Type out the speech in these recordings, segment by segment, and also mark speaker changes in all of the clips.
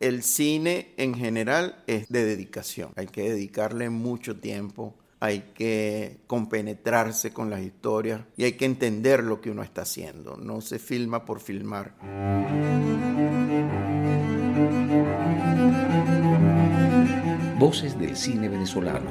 Speaker 1: El cine en general es de dedicación. Hay que dedicarle mucho tiempo, hay que compenetrarse con las historias y hay que entender lo que uno está haciendo. No se filma por filmar.
Speaker 2: Voces del cine venezolano,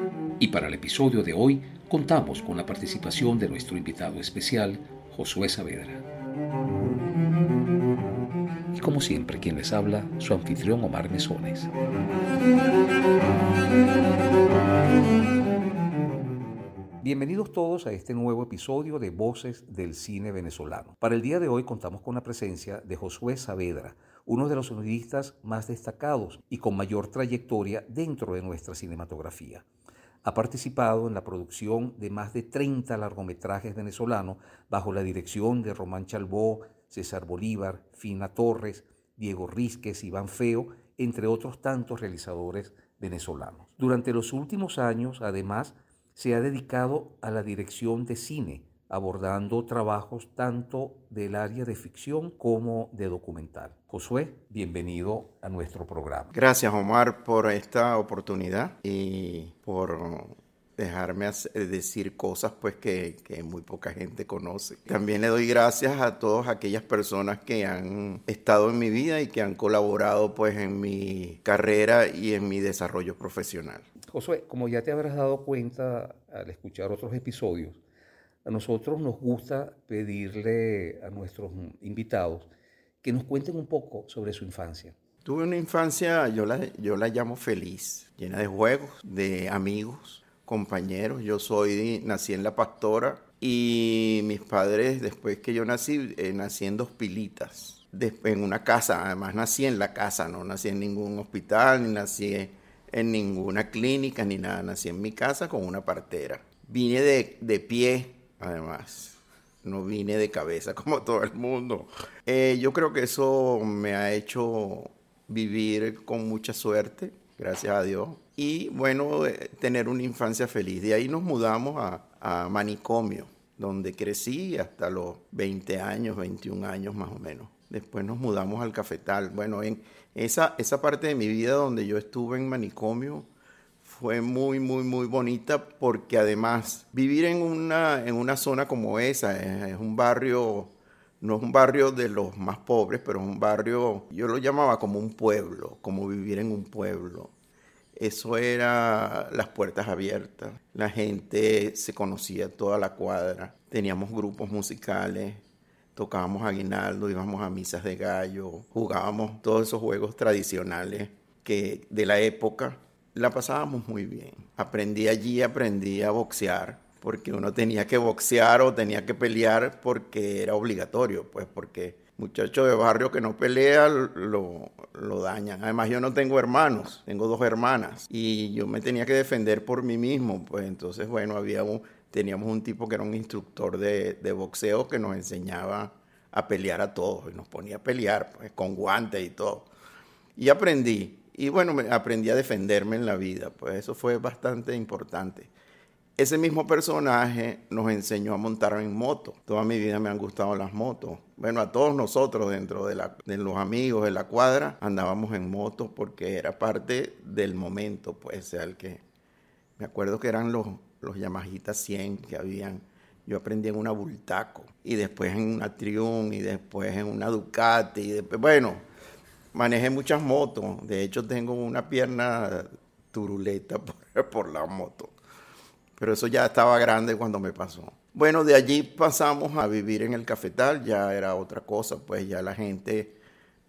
Speaker 2: Y para el episodio de hoy contamos con la participación de nuestro invitado especial, Josué Saavedra. Y como siempre, quien les habla, su anfitrión Omar Mesones. Bienvenidos todos a este nuevo episodio de Voces del Cine Venezolano. Para el día de hoy contamos con la presencia de Josué Saavedra, uno de los sonidistas más destacados y con mayor trayectoria dentro de nuestra cinematografía. Ha participado en la producción de más de 30 largometrajes venezolanos bajo la dirección de Román Chalbó, César Bolívar, Fina Torres, Diego Rizquez, Iván Feo, entre otros tantos realizadores venezolanos. Durante los últimos años, además, se ha dedicado a la dirección de cine, abordando trabajos tanto del área de ficción como de documental. Josué, bienvenido a nuestro programa.
Speaker 1: Gracias Omar por esta oportunidad y por dejarme decir cosas pues que, que, muy poca gente conoce. También le doy gracias a todas aquellas personas que han estado en mi vida y que han colaborado pues en mi carrera y en mi desarrollo profesional.
Speaker 2: Josué, como ya te habrás dado cuenta al escuchar otros episodios, a nosotros nos gusta pedirle a nuestros invitados que nos cuenten un poco sobre su infancia.
Speaker 1: Tuve una infancia, yo la, yo la llamo feliz, llena de juegos, de amigos, compañeros. Yo soy, nací en La Pastora y mis padres, después que yo nací, eh, nací en dos pilitas, en una casa. Además, nací en la casa, no nací en ningún hospital, ni nací en ninguna clínica, ni nada. Nací en mi casa con una partera. Vine de, de pie además. No vine de cabeza como todo el mundo. Eh, yo creo que eso me ha hecho vivir con mucha suerte, gracias a Dios. Y bueno, eh, tener una infancia feliz. De ahí nos mudamos a, a Manicomio, donde crecí hasta los 20 años, 21 años más o menos. Después nos mudamos al Cafetal. Bueno, en esa, esa parte de mi vida donde yo estuve en Manicomio, fue muy, muy, muy bonita porque además vivir en una, en una zona como esa, es, un barrio, no es un barrio de los más pobres, pero es un barrio, yo lo llamaba como un pueblo, como vivir en un pueblo. Eso era las puertas abiertas, la gente se conocía toda la cuadra, teníamos grupos musicales, tocábamos aguinaldo, íbamos a misas de gallo, jugábamos todos esos juegos tradicionales que de la época la pasábamos muy bien. Aprendí allí, aprendí a boxear, porque uno tenía que boxear o tenía que pelear porque era obligatorio, pues porque muchacho de barrio que no pelea lo, lo dañan. Además yo no tengo hermanos, tengo dos hermanas y yo me tenía que defender por mí mismo, pues entonces bueno, había teníamos un tipo que era un instructor de, de boxeo que nos enseñaba a pelear a todos y nos ponía a pelear pues, con guantes y todo. Y aprendí. Y bueno, aprendí a defenderme en la vida, pues eso fue bastante importante. Ese mismo personaje nos enseñó a montar en moto. Toda mi vida me han gustado las motos. Bueno, a todos nosotros dentro de, los amigos de la cuadra andábamos en moto porque era parte del momento, pues, sea el que... Me acuerdo que eran los, los Yamahita 100 que habían. Yo aprendí en una Bultaco y después en una Triumph y después en una Ducati y después, bueno, manejé muchas motos. De hecho, tengo una pierna turuleta por, la moto. Pero eso ya estaba grande cuando me pasó. Bueno, de allí pasamos a vivir en el cafetal, ya era otra cosa, pues ya la gente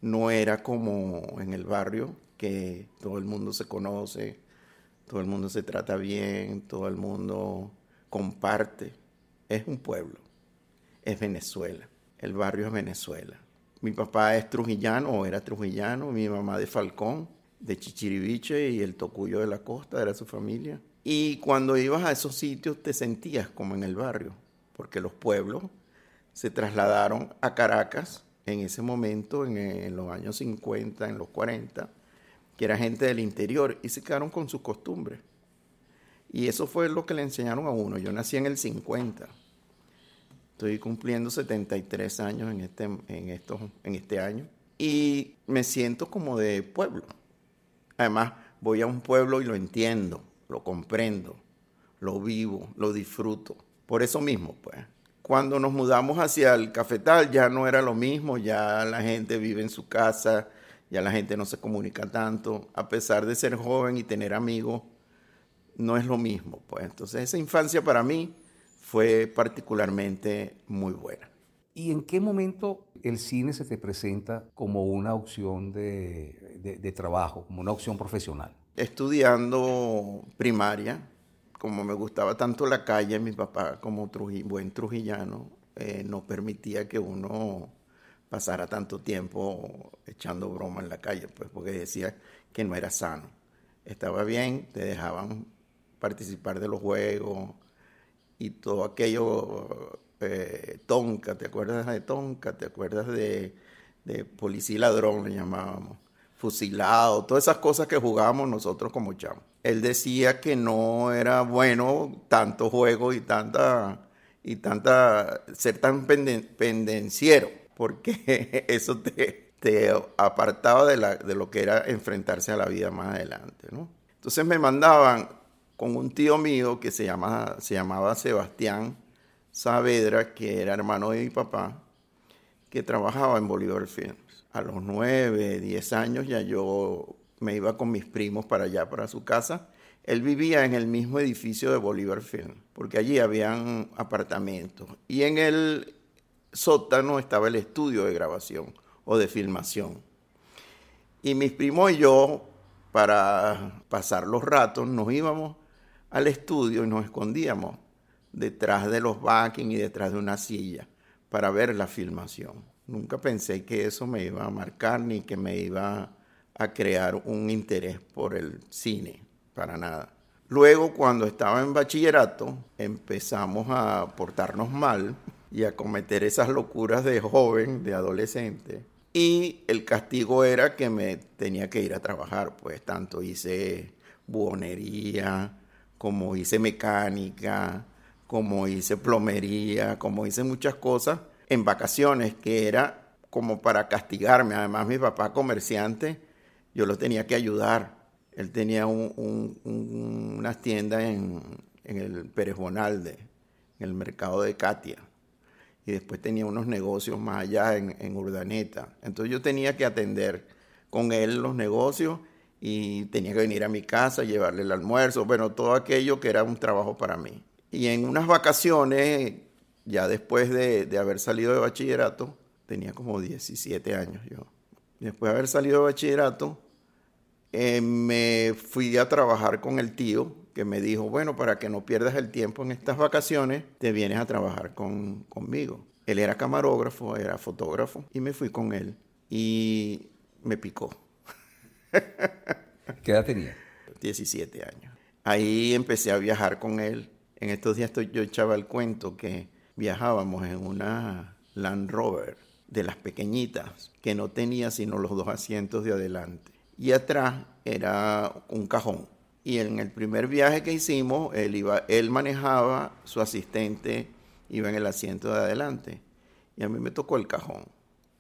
Speaker 1: no era como en el barrio, que todo el mundo se conoce, todo el mundo se trata bien, todo el mundo comparte. Es un pueblo, es Venezuela, el barrio es Venezuela. Mi papá es trujillano o era trujillano, mi mamá de Falcón, de Chichiriviche y el Tocuyo de la Costa, era su familia. Y cuando ibas a esos sitios te sentías como en el barrio, porque los pueblos se trasladaron a Caracas en ese momento, en, los años 50, en los 40, que era gente del interior y se quedaron con sus costumbres. Y eso fue lo que le enseñaron a uno. Yo nací en el 50. Estoy cumpliendo 73 años en este, en estos, en este año. Y me siento como de pueblo. Además, voy a un pueblo y lo entiendo, lo comprendo, lo vivo, lo disfruto. Por eso mismo, pues. Cuando nos mudamos hacia el cafetal ya no era lo mismo, ya la gente vive en su casa, ya la gente no se comunica tanto, a pesar de ser joven y tener amigos, no es lo mismo. Pues entonces esa infancia para mí fue particularmente muy buena.
Speaker 2: ¿Y en qué momento el cine se te presenta como una opción de, trabajo, como una opción profesional?
Speaker 1: Estudiando primaria, como me gustaba tanto la calle, mi papá como buen trujillano eh, no permitía que uno pasara tanto tiempo echando broma en la calle, pues porque decía que no era sano. Estaba bien, te dejaban participar de los juegos y todo aquello, eh, Tonka, ¿te acuerdas de Tonka? ¿Te acuerdas de, Policía Ladrón, le llamábamos? Fusilado, todas esas cosas que jugábamos nosotros como chamos. Él decía que no era bueno tanto juego y tanta, y tanta, ser tan pendenciero, porque eso te, te apartaba de, la, de lo que era enfrentarse a la vida más adelante. Entonces me mandaban con un tío mío que se, llama, se llamaba Sebastián Saavedra, que era hermano de mi papá, que trabajaba en Bolívar Films. A los nueve, diez años ya yo me iba con mis primos para allá, para su casa. Él vivía en el mismo edificio de Bolívar Film, porque allí habían apartamentos. Y en el sótano estaba el estudio de grabación o de filmación. Y mis primos y yo, para pasar los ratos, nos íbamos al estudio y nos escondíamos detrás de los backing y detrás de una silla para ver la filmación. Nunca pensé que eso me iba a marcar ni que me iba a crear un interés por el cine, para nada. Luego, cuando estaba en bachillerato, empezamos a portarnos mal y a cometer esas locuras de joven, de adolescente. Y el castigo era que me tenía que ir a trabajar, pues tanto hice buonería, como hice mecánica, como hice plomería, como hice muchas cosas en vacaciones, que era como para castigarme. Además, mi papá comerciante, yo lo tenía que ayudar. Él tenía unas tiendas en, el Pérez Bonalde, en el mercado de Katia. Y después tenía unos negocios más allá en, en Urdaneta. Entonces yo tenía que atender con él los negocios y tenía que venir a mi casa, llevarle el almuerzo, bueno, todo aquello que era un trabajo para mí. Y en unas vacaciones, ya después de, haber salido de bachillerato, tenía como 17 años yo. Después de haber salido de bachillerato, eh, me fui a trabajar con el tío que me dijo, bueno, para que no pierdas el tiempo en estas vacaciones, te vienes a trabajar con, conmigo. Él era camarógrafo, era fotógrafo, y me fui con él. Y me picó
Speaker 2: ¿Qué edad tenía?
Speaker 1: 17 años. Ahí empecé a viajar con él. En estos días yo echaba el cuento que viajábamos en una Land Rover de las pequeñitas, que no tenía sino los dos asientos de adelante. Y atrás era un cajón. Y en el primer viaje que hicimos, él, iba, él manejaba, su asistente iba en el asiento de adelante. Y a mí me tocó el cajón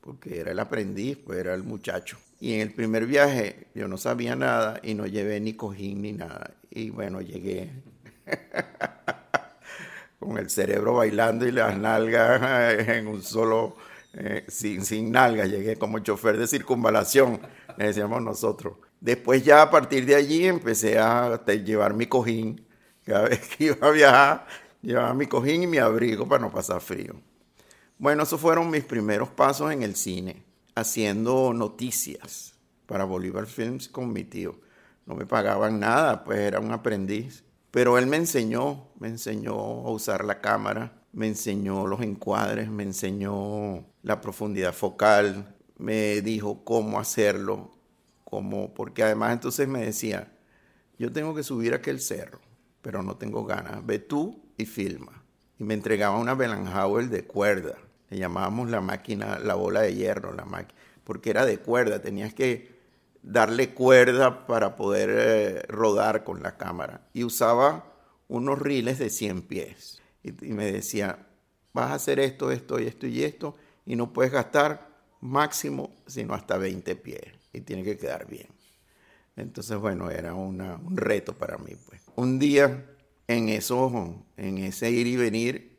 Speaker 1: porque era el aprendiz, pues era el muchacho. Y en el primer viaje yo no sabía nada y no llevé ni cojín ni nada. Y bueno, llegué con el cerebro bailando y las nalgas en un solo, eh, sin, sin nalgas, llegué como chofer de circunvalación, decíamos nosotros. Después ya a partir de allí empecé a llevar mi cojín. Cada vez que iba a viajar, llevaba mi cojín y mi abrigo para no pasar frío. Bueno, esos fueron mis primeros pasos en el cine, haciendo noticias para Bolívar Films con mi tío. No me pagaban nada, pues era un aprendiz. Pero él me enseñó, me enseñó a usar la cámara, me enseñó los encuadres, me enseñó la profundidad focal, me dijo cómo hacerlo, cómo, porque además entonces me decía, yo tengo que subir aquel cerro, pero no tengo ganas. Ve tú y filma. Y me entregaba una Bellanhauer de cuerda. Le llamábamos la máquina, la bola de hierro, la máquina, porque era de cuerda. Tenías que darle cuerda para poder eh, rodar con la cámara. Y usaba unos riles de 100 pies. Y, me decía, vas a hacer esto, esto y esto y esto, y no puedes gastar máximo sino hasta 20 pies. Y tiene que quedar bien. Entonces, bueno, era un reto para mí. Pues. Un día, en, eso, en ese ir y venir,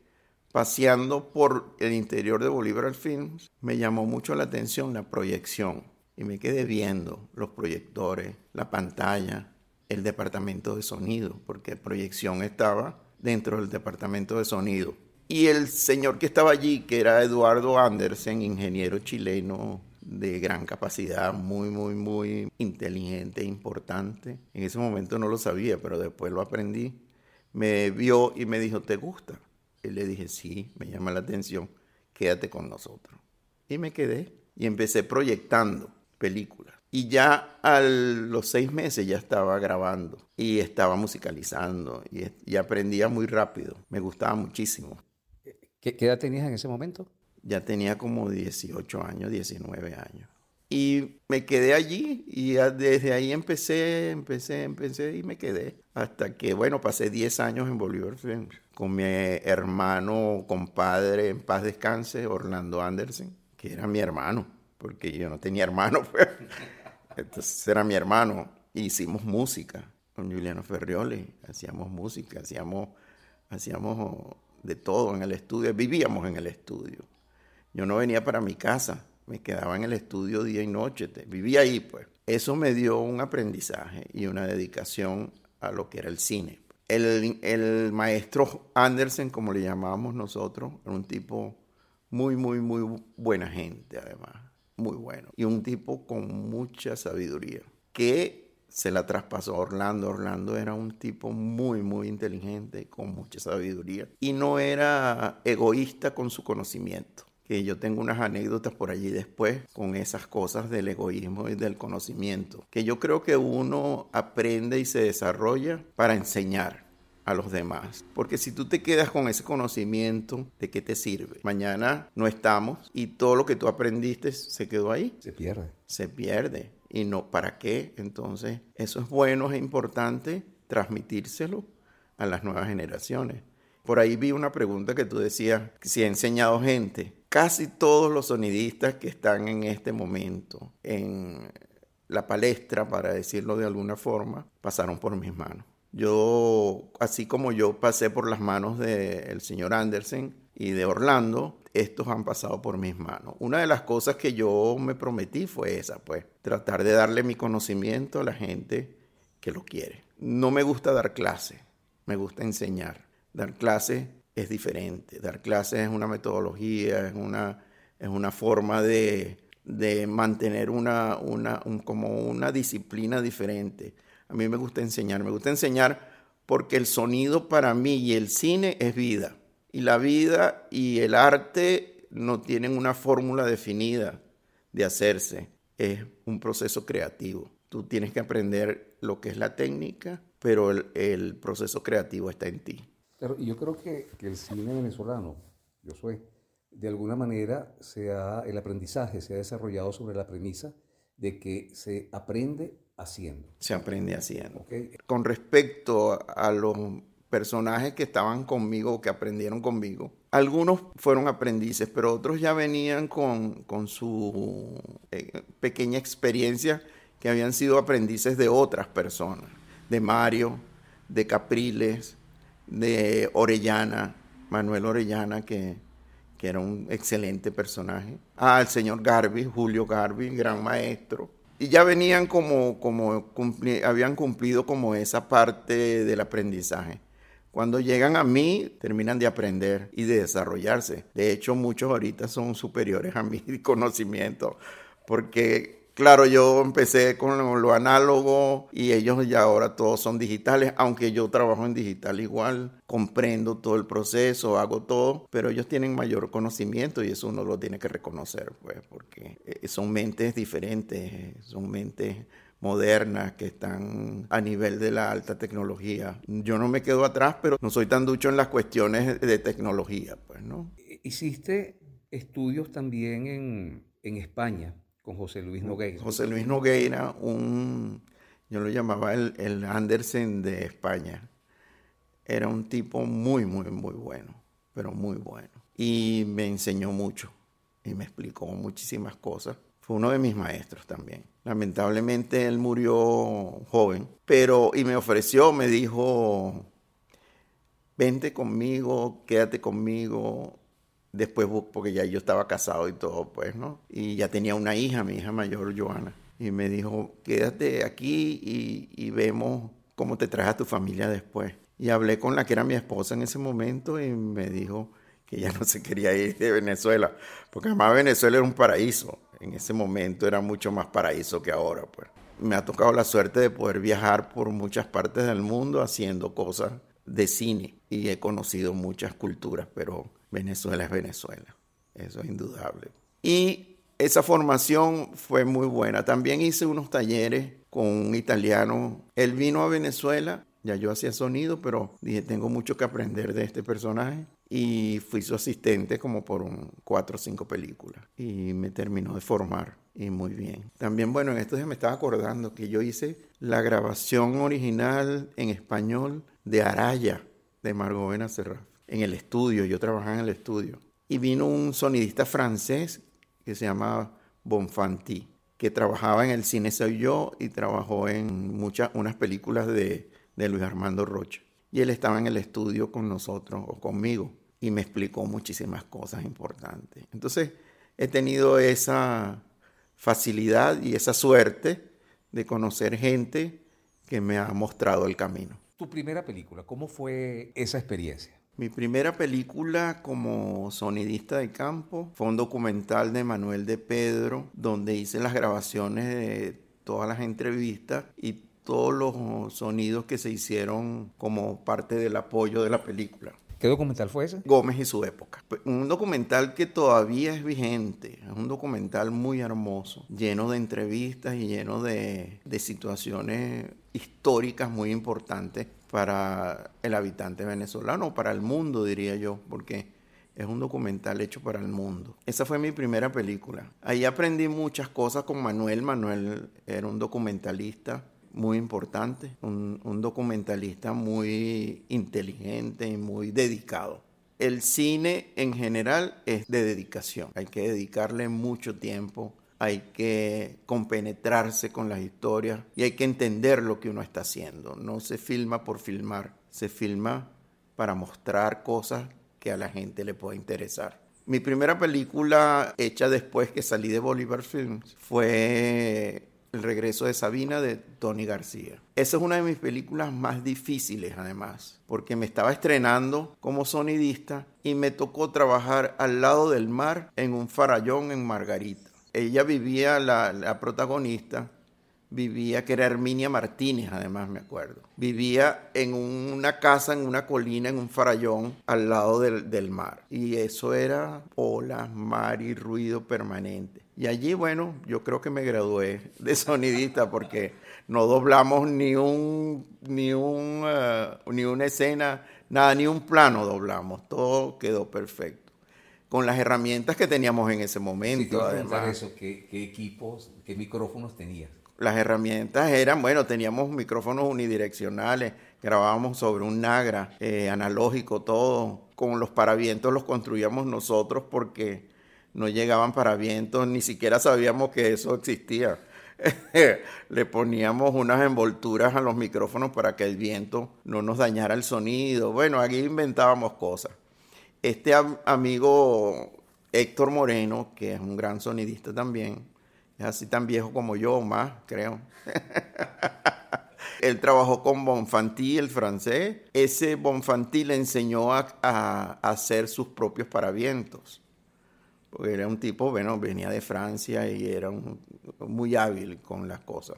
Speaker 1: paseando por el interior de Bolívar Films, me llamó mucho la atención la proyección. Y me quedé viendo los proyectores, la pantalla, el departamento de sonido, porque proyección estaba dentro del departamento de sonido. Y el señor que estaba allí, que era Eduardo Andersen, ingeniero chileno de gran capacidad, muy, muy, muy inteligente, importante. En ese momento no lo sabía, pero después lo aprendí. Me vio y me dijo, ¿te gusta? Y le dije, sí, me llama la atención, quédate con nosotros. Y me quedé y empecé proyectando películas. Y ya a los seis meses ya estaba grabando y estaba musicalizando y, y aprendía muy rápido. Me gustaba muchísimo.
Speaker 2: ¿Qué, ¿Qué edad tenías en ese momento?
Speaker 1: ya tenía como 18 años, 19 años. Y me quedé allí y desde ahí empecé, empecé, empecé y me quedé. Hasta que, bueno, pasé 10 años en Bolívar con mi hermano, compadre, en paz descanse, Orlando Anderson, que era mi hermano, porque yo no tenía hermano, pues. Entonces era mi hermano. Hicimos música con Juliano Ferrioli, hacíamos música, hacíamos, hacíamos de todo en el estudio, vivíamos en el estudio. Yo no venía para mi casa, me quedaba en el estudio día y noche, vivía ahí pues. Eso me dio un aprendizaje y una dedicación a lo que era el cine. El, el maestro Andersen, como le llamábamos nosotros, era un tipo muy, muy, muy buena gente además, muy bueno. Y un tipo con mucha sabiduría, que se la traspasó a Orlando. Orlando era un tipo muy, muy inteligente, con mucha sabiduría. Y no era egoísta con su conocimiento que yo tengo unas anécdotas por allí después con esas cosas del egoísmo y del conocimiento, que yo creo que uno aprende y se desarrolla para enseñar a los demás. Porque si tú te quedas con ese conocimiento, ¿de qué te sirve? Mañana no estamos y todo lo que tú aprendiste se quedó ahí.
Speaker 2: Se pierde.
Speaker 1: Se pierde. Y no, ¿para qué? Entonces, eso es bueno, es importante transmitírselo a las nuevas generaciones. Por ahí vi una pregunta que tú decías, si he enseñado gente. Casi todos los sonidistas que están en este momento en la palestra, para decirlo de alguna forma, pasaron por mis manos. Yo, así como yo pasé por las manos del señor Andersen y de Orlando, estos han pasado por mis manos. Una de las cosas que yo me prometí fue esa, pues, tratar de darle mi conocimiento a la gente que lo quiere. No me gusta dar clase, me gusta enseñar. Dar clases es diferente. Dar clases es una metodología, es una, es una forma de, de mantener una, una, como una disciplina diferente. A mí me gusta enseñar, me gusta enseñar porque el sonido para mí y el cine es vida. Y la vida y el arte no tienen una fórmula definida de hacerse. Es un proceso creativo. Tú tienes que aprender lo que es la técnica, pero el, el proceso creativo está en ti.
Speaker 2: Pero yo creo que, que, el cine venezolano, yo soy, de alguna manera se ha, el aprendizaje se ha desarrollado sobre la premisa de que se aprende haciendo.
Speaker 1: Se aprende haciendo. Okay. Con respecto a los personajes que estaban conmigo, que aprendieron conmigo, algunos fueron aprendices, pero otros ya venían con, con su eh, pequeña experiencia que habían sido aprendices de otras personas, de Mario, de Capriles, de Orellana, Manuel Orellana, que, que era un excelente personaje. Ah, el señor Garby, Julio Garby, gran maestro. Y ya venían como, como habían cumplido como esa parte del aprendizaje. Cuando llegan a mí, terminan de aprender y de desarrollarse. De hecho, muchos ahorita son superiores a mi conocimiento, porque Claro, yo empecé con lo, análogo y ellos ya ahora todos son digitales, aunque yo trabajo en digital igual, comprendo todo el proceso, hago todo, pero ellos tienen mayor conocimiento y eso uno lo tiene que reconocer, pues, porque eh, son mentes diferentes, son mentes modernas, que están a nivel de la alta tecnología. Yo no me quedo atrás, pero no soy tan ducho en las cuestiones de tecnología, pues, ¿no?
Speaker 2: Hiciste estudios también en, en España con José Luis Nogueira.
Speaker 1: José Luis Nogueira, un, yo lo llamaba el, el Andersen de España. Era un tipo muy, muy, muy bueno, pero muy bueno. Y me enseñó mucho y me explicó muchísimas cosas. Fue uno de mis maestros también. Lamentablemente él murió joven, pero y me ofreció, me dijo, vente conmigo, quédate conmigo, después, porque ya yo estaba casado y todo, pues, ¿no? Y ya tenía una hija, mi hija mayor, Joana. Y me dijo, quédate aquí y, vemos cómo te traes a tu familia después. Y hablé con la que era mi esposa en ese momento y me dijo que ya no se quería ir de Venezuela, porque además Venezuela era un paraíso. En ese momento era mucho más paraíso que ahora, pues. Me ha tocado la suerte de poder viajar por muchas partes del mundo haciendo cosas de cine y he conocido muchas culturas, pero Venezuela es Venezuela, eso es indudable. Y esa formación fue muy buena. También hice unos talleres con un italiano. Él vino a Venezuela, ya yo hacía sonido, pero dije, tengo mucho que aprender de este personaje. Y fui su asistente como por cuatro o cinco películas. Y me terminó de formar. Y muy bien. También, bueno, en estos días me estaba acordando que yo hice la grabación original en español de Araya, de Margot Benacerraf en el estudio, yo trabajaba en el estudio. Y vino un sonidista francés que se llama Bonfanti, que trabajaba en el cine Soy Yo y trabajó en muchas, unas películas de, de Luis Armando Rocha. Y él estaba en el estudio con nosotros o conmigo y me explicó muchísimas cosas importantes. Entonces he tenido esa facilidad y esa suerte de conocer gente que me ha mostrado el camino.
Speaker 2: Tu primera película, ¿cómo fue esa experiencia?
Speaker 1: Mi primera película como sonidista de campo fue un documental de Manuel de Pedro, donde hice las grabaciones de todas las entrevistas y todos los sonidos que se hicieron como parte del apoyo de la película.
Speaker 2: ¿Qué documental fue ese?
Speaker 1: Gómez y su época. Un documental que todavía es vigente, es un documental muy hermoso, lleno de entrevistas y lleno de, de situaciones históricas muy importantes para el habitante venezolano, para el mundo, diría yo, porque es un documental hecho para el mundo. Esa fue mi primera película. Ahí aprendí muchas cosas con Manuel. Manuel era un documentalista muy importante, un, un documentalista muy inteligente y muy dedicado. El cine en general es de dedicación. Hay que dedicarle mucho tiempo hay que compenetrarse con las historias y hay que entender lo que uno está haciendo. No se filma por filmar, se filma para mostrar cosas que a la gente le pueda interesar. Mi primera película hecha después que salí de Bolívar Films fue El regreso de Sabina de Tony García. Esa es una de mis películas más difíciles además, porque me estaba estrenando como sonidista y me tocó trabajar al lado del mar en un farallón en Margarita ella vivía, la, protagonista, vivía, que era Herminia Martínez, además me acuerdo. Vivía en una casa, en una colina, en un farallón, al lado del, del, mar. Y eso era olas, mar y ruido permanente. Y allí, bueno, yo creo que me gradué de sonidista porque no doblamos ni un, ni un, eh, ni una escena, nada, ni un plano doblamos. Todo quedó perfecto con las herramientas que teníamos en ese momento.
Speaker 2: Sí, además. Eso, ¿qué, equipos, qué micrófonos tenías?
Speaker 1: Las herramientas eran, bueno, teníamos micrófonos unidireccionales, grabábamos sobre un Nagra eh, analógico todo, con los paravientos los construíamos nosotros porque no llegaban paravientos, ni siquiera sabíamos que eso existía. Le poníamos unas envolturas a los micrófonos para que el viento no nos dañara el sonido. Bueno, aquí inventábamos cosas este amigo Héctor Moreno, que es un gran sonidista también, es así tan viejo como yo, más, creo. Él trabajó con Bonfanti, el francés. Ese Bonfanti le enseñó a, hacer sus propios paravientos. Porque era un tipo, bueno, venía de Francia y era muy hábil con las cosas.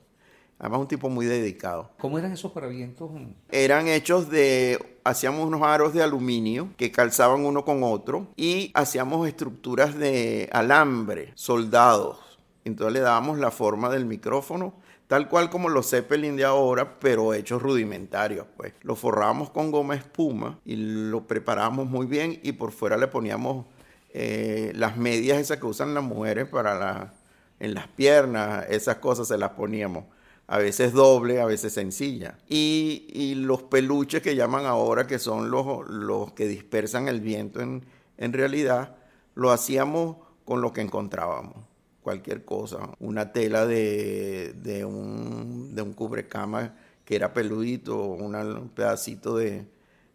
Speaker 1: Además, un tipo muy dedicado.
Speaker 2: ¿Cómo eran esos paravientos?
Speaker 1: Eran hechos de. Hacíamos unos aros de aluminio que calzaban uno con otro y hacíamos estructuras de alambre, soldados. Entonces le dábamos la forma del micrófono tal cual como los Zeppelin de ahora, pero hechos rudimentarios, pues. Lo forrábamos con goma espuma y lo preparábamos muy bien y por fuera le poníamos eh, las medias esas que usan las mujeres para la, en las piernas, esas cosas se las poníamos. A veces doble, a veces sencilla. Y, los peluches que llaman ahora, que son los, los que dispersan el viento en, en realidad, lo hacíamos con lo que encontrábamos cualquier cosa, una tela de, de, un, de un cubrecama que era peludito, un pedacito de,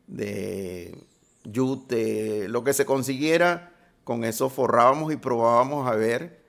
Speaker 1: de yute, lo que se consiguiera, con eso forrábamos y probábamos a ver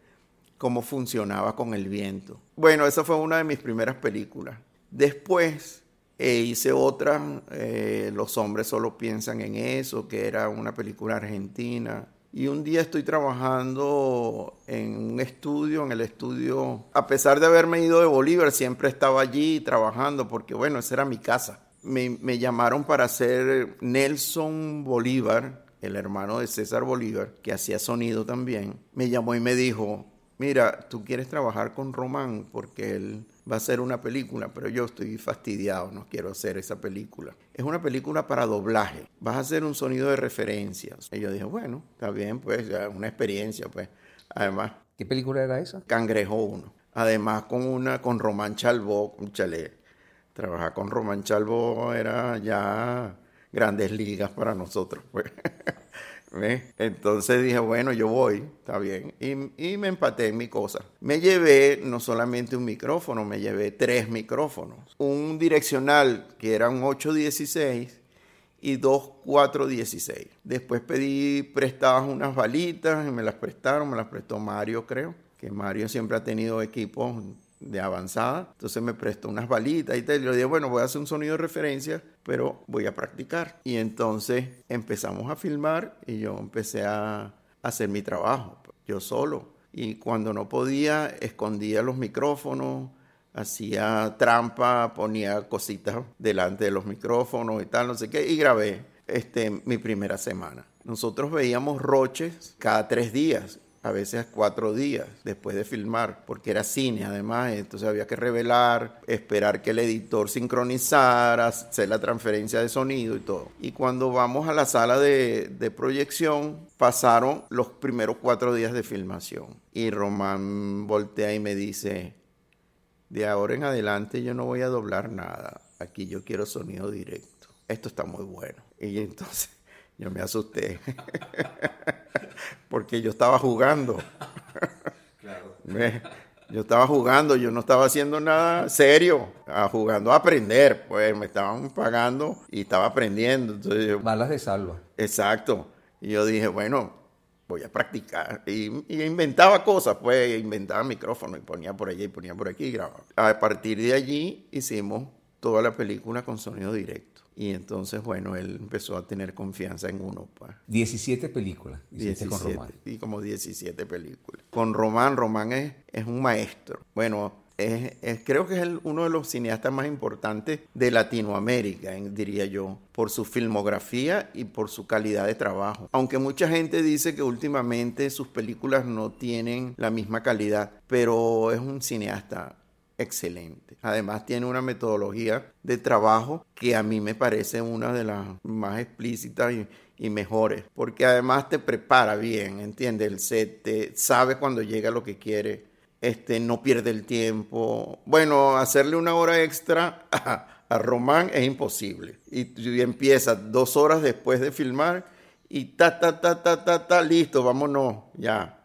Speaker 1: cómo funcionaba con el viento. Bueno, esa fue una de mis primeras películas. Después eh, hice otra, eh, Los hombres solo piensan en eso, que era una película argentina y un día estoy trabajando en un estudio, en el estudio, a pesar de haberme ido de Bolívar, siempre estaba allí trabajando porque, bueno, esa era mi casa. Me, me llamaron para hacer Nelson Bolívar, el hermano de César Bolívar, que hacía sonido también. Me llamó y me dijo, mira, tú quieres trabajar con Román porque él va a hacer una película, pero yo estoy fastidiado, no quiero hacer esa película. Es una película para doblaje, vas a hacer un sonido de referencias. Y yo dije, bueno, está bien, pues, ya una experiencia, pues. Además.
Speaker 2: ¿Qué película era esa?
Speaker 1: Cangrejo 1. Además, con una, con Román Chalbó, chale, trabajar con Román Chalbó era ya grandes ligas para nosotros, pues. Entonces dije, bueno, yo voy, está bien. Y, me empaté en mi cosa. Me llevé no solamente un micrófono, me llevé tres micrófonos. Un direccional que era un 816 y dos 416. Después pedí prestadas unas balitas y me las prestaron, me las prestó Mario, creo. Que Mario siempre ha tenido equipos de avanzada. Entonces me prestó unas balitas y. Y le dije, bueno, voy a hacer un sonido de referencia, pero voy a practicar. Y entonces empezamos a filmar y yo empecé a hacer mi trabajo, yo solo. Y cuando no podía, escondía los micrófonos, hacía trampa, ponía cositas delante de los micrófonos y tal, no sé qué, y grabé este, mi primera semana. Nosotros veíamos roches cada tres días a veces cuatro días después de filmar, porque era cine además, entonces había que revelar, esperar que el editor sincronizara, hacer la transferencia de sonido y todo. Y cuando vamos a la sala de, de proyección, pasaron los primeros cuatro días de filmación. Y Román voltea y me dice, de ahora en adelante yo no voy a doblar nada, aquí yo quiero sonido directo. Esto está muy bueno. Y entonces yo me asusté. Porque yo estaba jugando. Yo estaba jugando, yo no estaba haciendo nada serio, jugando a aprender, pues me estaban pagando y estaba aprendiendo. Entonces
Speaker 2: Balas de salva.
Speaker 1: Exacto. Y yo dije, bueno, voy a practicar. Y, inventaba cosas, pues inventaba micrófono y ponía por allí y ponía por aquí y grababa. A partir de allí hicimos toda la película con sonido directo. Y entonces, bueno, él empezó a tener confianza en uno.
Speaker 2: 17 pues. películas.
Speaker 1: 17, con Román. Y como 17 películas. Con Román, Román es, es un maestro. Bueno, es, creo que es uno de los cineastas más importantes de Latinoamérica, diría yo, por su filmografía y por su calidad de trabajo. Aunque mucha gente dice que últimamente sus películas no tienen la misma calidad, pero es un cineasta excelente. Además tiene una metodología de trabajo que a mí me parece una de las más explícitas y, mejores, porque además te prepara bien, ¿entiendes? El set sabe cuando llega lo que quiere, este, no pierde el tiempo. Bueno, hacerle una hora extra a, a Román es imposible. Y, y, empieza dos horas después de filmar y ta, ta, ta, ta, ta, ta, listo, vámonos, ya.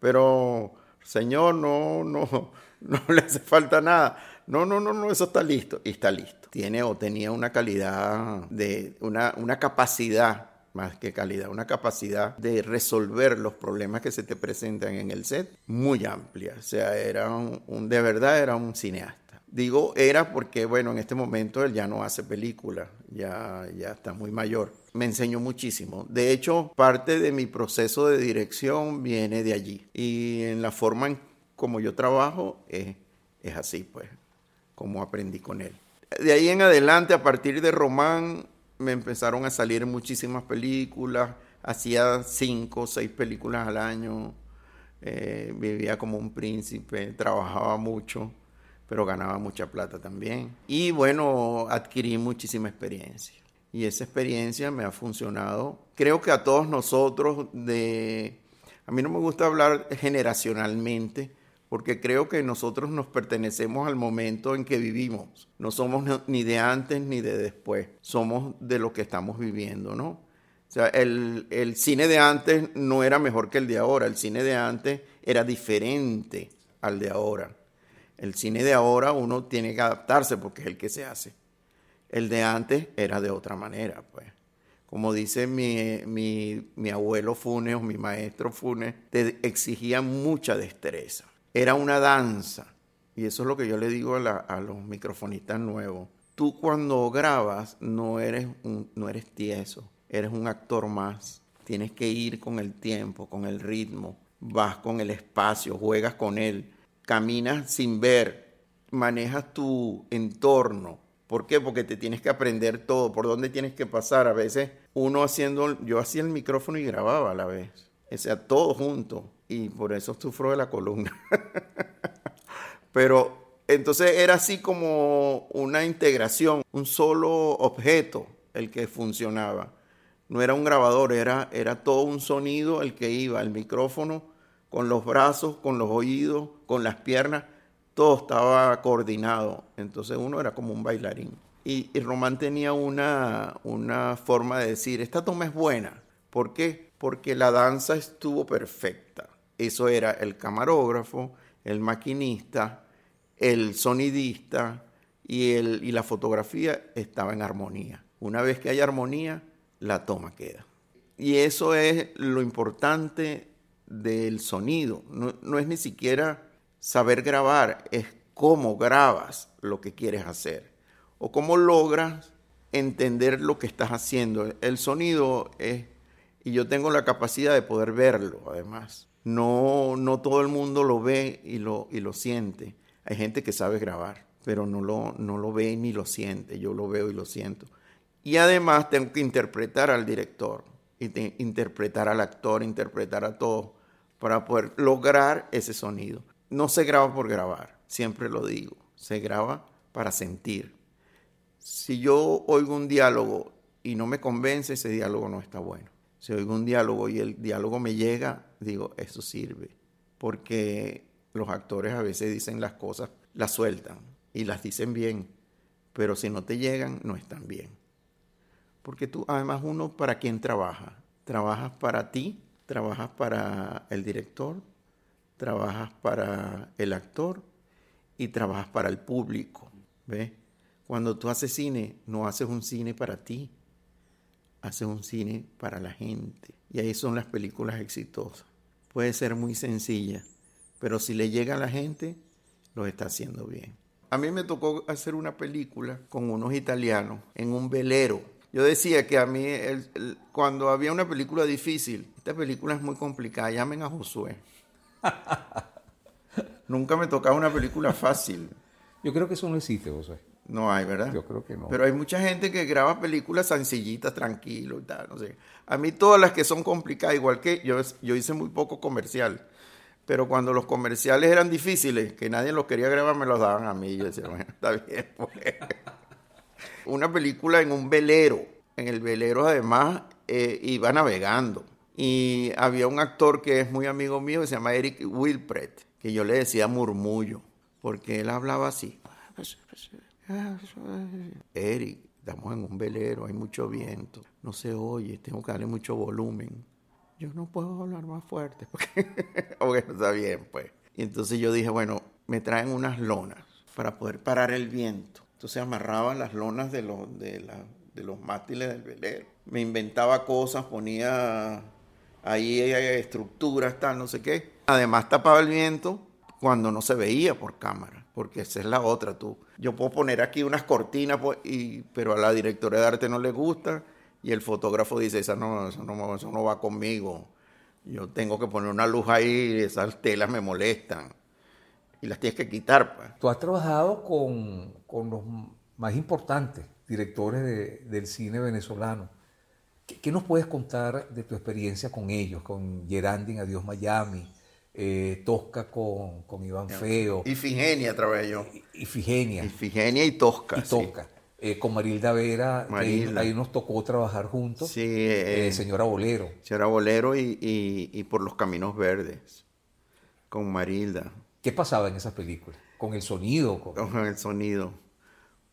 Speaker 1: Pero, señor, no, no no le hace falta nada. No, no, no, no, eso está listo. Y está listo. Tiene o tenía una calidad de, una, una capacidad más que calidad, una capacidad de resolver los problemas que se te presentan en el set muy amplia. O sea, era un, de verdad era un cineasta. Digo era porque, bueno, en este momento él ya no hace películas, ya, ya está muy mayor. Me enseñó muchísimo. De hecho, parte de mi proceso de dirección viene de allí. Y en la forma en como yo trabajo, es, es así, pues, como aprendí con él. De ahí en adelante, a partir de Román, me empezaron a salir muchísimas películas, hacía cinco o seis películas al año, eh, vivía como un príncipe, trabajaba mucho, pero ganaba mucha plata también. Y bueno, adquirí muchísima experiencia. Y esa experiencia me ha funcionado. Creo que a todos nosotros de... A mí no me gusta hablar generacionalmente, porque creo que nosotros nos pertenecemos al momento en que vivimos. No somos ni de antes ni de después, somos de lo que estamos viviendo, ¿no? O sea, el, cine de antes no era mejor que el de ahora, el cine de antes era diferente al de ahora. El cine de ahora uno tiene que adaptarse porque es el que se hace. El de antes era de otra manera, pues. Como dice mi, mi abuelo Funes o mi maestro Funes, te exigía mucha destreza era una danza. Y eso es lo que yo le digo a, los microfonistas nuevos. Tú cuando grabas no eres, no eres tieso, eres un actor más. Tienes que ir con el tiempo, con el ritmo, vas con el espacio, juegas con él, caminas sin ver, manejas tu entorno. ¿Por qué? Porque te tienes que aprender todo, por dónde tienes que pasar. A veces uno haciendo, yo hacía el micrófono y grababa a la vez. O sea, todo junto y por eso sufro de la columna. Pero entonces era así como una integración, un solo objeto el que funcionaba. No era un grabador, era, era todo un sonido el que iba, el micrófono, con los brazos, con los oídos, con las piernas, todo estaba coordinado. Entonces uno era como un bailarín. Y, y Román tenía una, una forma de decir, esta toma es buena. ¿Por qué? Porque la danza estuvo perfecta eso era el camarógrafo, el maquinista, el sonidista y, la fotografía estaba en armonía. Una vez que hay armonía, la toma queda. Y eso es lo importante del sonido. No, no, es ni siquiera saber grabar, es cómo grabas lo que quieres hacer o cómo logras entender lo que estás haciendo. El sonido es, y yo tengo la capacidad de poder verlo además. No, no todo el mundo lo ve y lo, y lo siente. Hay gente que sabe grabar, pero no lo, no lo ve ni lo siente. Yo lo veo y lo siento. Y además tengo que interpretar al director, interpretar al actor, interpretar a todos para poder lograr ese sonido. No se graba por grabar, siempre lo digo. Se graba para sentir. Si yo oigo un diálogo y no me convence, ese diálogo no está bueno si oigo un diálogo y el diálogo me llega, digo, eso sirve. Porque los actores a veces dicen las cosas, las sueltan y las dicen bien, pero si no te llegan, no están bien. Porque tú, además, uno para quién trabaja. Trabajas para ti, trabajas para el director, trabajas para el actor y trabajas para el público. ¿Ves? Cuando tú haces cine, no haces un cine para ti, hace un cine para la gente. Y ahí son las películas exitosas. Puede ser muy sencilla, pero si le llega a la gente, lo está haciendo bien. A mí me tocó hacer una película con unos italianos en un velero. Yo decía que a mí, cuando había una película difícil, esta película es muy complicada, llamen a Josué. Nunca me tocaba una película fácil.
Speaker 2: Yo creo que eso no existe, Josué.
Speaker 1: No hay, ¿verdad?
Speaker 2: Yo creo que no.
Speaker 1: Pero hay mucha gente que graba películas sencillitas, tranquilo y tal, no sé. A mí todas las que son complicadas, igual que yo, yo hice muy poco comercial, pero cuando los comerciales eran difíciles, que nadie los quería grabar, me los daban a mí. Yo decía, bueno, está bien. Pues". Una película en un velero. En el velero, además, eh, iba navegando. Y había un actor que es muy amigo mío, que se llama Eric Wilpret, que yo le decía murmullo, porque él hablaba así. Eric, estamos en un velero, hay mucho viento, no se oye, tengo que darle mucho volumen. Yo no puedo hablar más fuerte porque, no está bien, pues. Y entonces yo dije, bueno, me traen unas lonas para poder parar el viento. Entonces amarraba las lonas de los, de, de los mástiles del velero. Me inventaba cosas, ponía ahí estructuras, tal, no sé qué. Además tapaba el viento cuando no se veía por cámara porque esa es la otra. Tú, yo puedo poner aquí unas cortinas, pues, y, pero a la directora de arte no le gusta y el fotógrafo dice, esa no, eso, no, eso no va conmigo. Yo tengo que poner una luz ahí esas telas me molestan. Y las tienes que quitar. Pues.
Speaker 2: Tú has trabajado con, con los más importantes directores de, del cine venezolano. ¿Qué, ¿Qué, nos puedes contar de tu experiencia con ellos, con Gerandin Adiós Miami, eh, Tosca con, con Iván Feo.
Speaker 1: Ifigenia trabajé yo.
Speaker 2: Ifigenia.
Speaker 1: Ifigenia y Tosca.
Speaker 2: Y Tosca. Eh, con Marilda Vera, Marilda. Ahí, nos tocó trabajar juntos.
Speaker 1: Sí. Eh,
Speaker 2: señora Bolero.
Speaker 1: Señora Bolero y, y, por los Caminos Verdes. Con Marilda.
Speaker 2: ¿Qué pasaba en esas películas? ¿Con el sonido?
Speaker 1: Con, el sonido.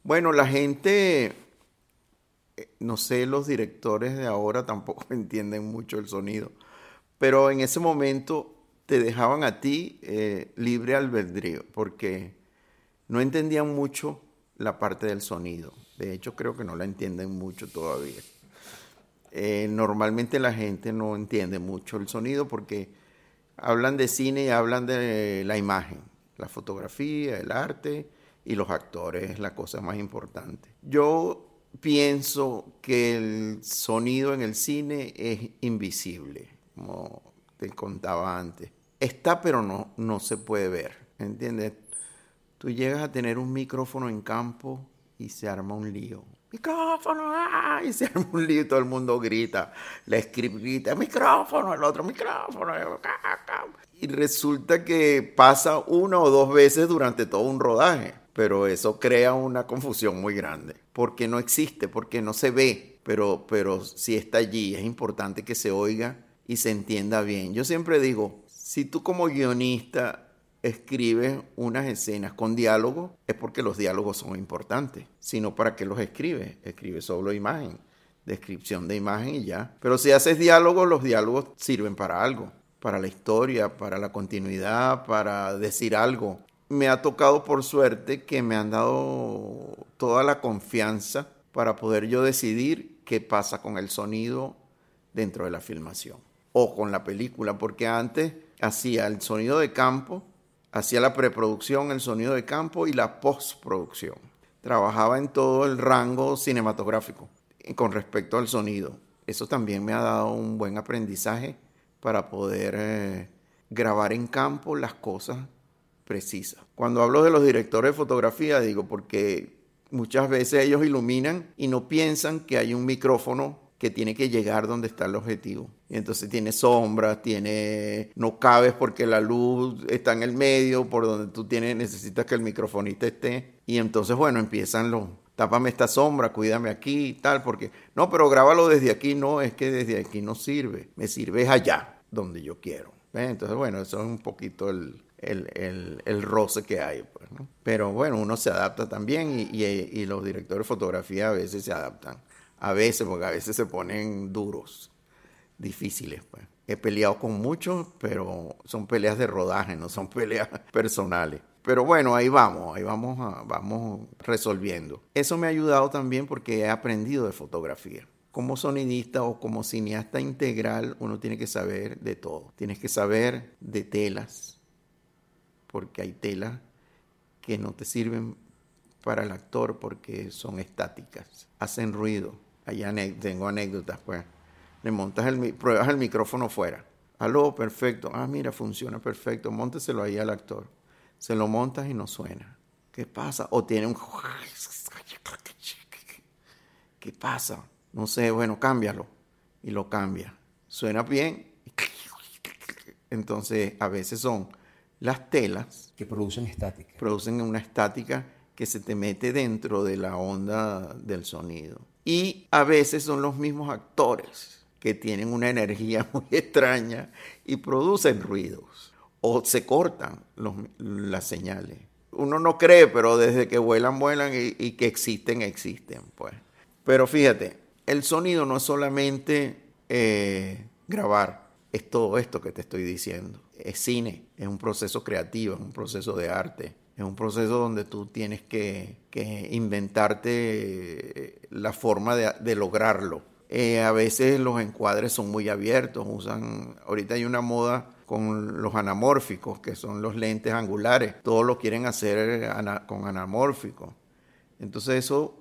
Speaker 1: Bueno, la gente, no sé, los directores de ahora tampoco entienden mucho el sonido. Pero en ese momento te dejaban a ti eh, libre albedrío, porque no entendían mucho la parte del sonido. De hecho, creo que no la entienden mucho todavía. Eh, normalmente la gente no entiende mucho el sonido porque hablan de cine y hablan de la imagen, la fotografía, el arte y los actores es la cosa más importante. Yo pienso que el sonido en el cine es invisible, como te contaba antes. Está, pero no, no se puede ver, ¿entiendes? Tú llegas a tener un micrófono en campo y se arma un lío. Micrófono, ¡ah! y se arma un lío y todo el mundo grita. La script grita, micrófono, el otro micrófono. Y resulta que pasa una o dos veces durante todo un rodaje. Pero eso crea una confusión muy grande. Porque no existe, porque no se ve. Pero, pero si está allí, es importante que se oiga y se entienda bien. Yo siempre digo, si tú como guionista escribes unas escenas con diálogo, es porque los diálogos son importantes. Sino para qué los escribes. Escribes solo imagen, descripción de imagen y ya. Pero si haces diálogos, los diálogos sirven para algo. Para la historia, para la continuidad, para decir algo. Me ha tocado por suerte que me han dado toda la confianza para poder yo decidir qué pasa con el sonido dentro de la filmación o con la película, porque antes hacía el sonido de campo Hacía la preproducción, el sonido de campo y la postproducción. Trabajaba en todo el rango cinematográfico con respecto al sonido. Eso también me ha dado un buen aprendizaje para poder eh, grabar en campo las cosas precisas. Cuando hablo de los directores de fotografía, digo porque muchas veces ellos iluminan y no piensan que hay un micrófono que tiene que llegar donde está el objetivo. Y entonces tiene sombras, tiene no cabes porque la luz está en el medio, por donde tú tienes necesitas que el microfonista esté. Y entonces bueno, empiezan los tápame esta sombra, cuídame aquí y tal, porque no, pero grábalo desde aquí, no, es que desde aquí no sirve, me sirve allá, donde yo quiero. Entonces bueno, eso es un poquito el, el, roce que hay. Pues, Pero bueno, uno se adapta también y, y los directores de fotografía a veces se adaptan a veces, porque a veces se ponen duros, difíciles. Pues. He peleado con muchos, pero son peleas de rodaje, no son peleas personales. Pero bueno, ahí vamos, ahí vamos, vamos resolviendo. Eso me ha ayudado también porque he aprendido de fotografía. Como sonidista o como cineasta integral, uno tiene que saber de todo. Tienes que saber de telas, porque hay telas que no te sirven para el actor porque son estáticas, hacen ruido Allá tengo anécdotas, pues. Le montas el, pruebas el micrófono fuera. Aló, perfecto. Ah, mira, funciona perfecto. Mónteselo ahí al actor. Se lo montas y no suena. ¿Qué pasa? O tiene un... ¿Qué pasa? No sé, bueno, cámbialo. Y lo cambia. Suena bien. Entonces, a veces son las telas.
Speaker 2: Que producen estática.
Speaker 1: Producen una estática que se te mete dentro de la onda del sonido. Y a veces son los mismos actores que tienen una energía muy extraña y producen ruidos o se cortan las señales. Uno no cree, pero desde que vuelan, vuelan y, que existen, existen. Pues. Pero fíjate, el sonido no es solamente eh, grabar, es todo esto que te estoy diciendo. Es cine, es un proceso creativo, es un proceso de arte es un proceso donde tú tienes que, inventarte eh, la forma de, lograrlo. Eh, a veces los encuadres son muy abiertos, usan, ahorita hay una moda con los anamórficos, que son los lentes angulares, todos lo quieren hacer con anamórficos. Entonces eso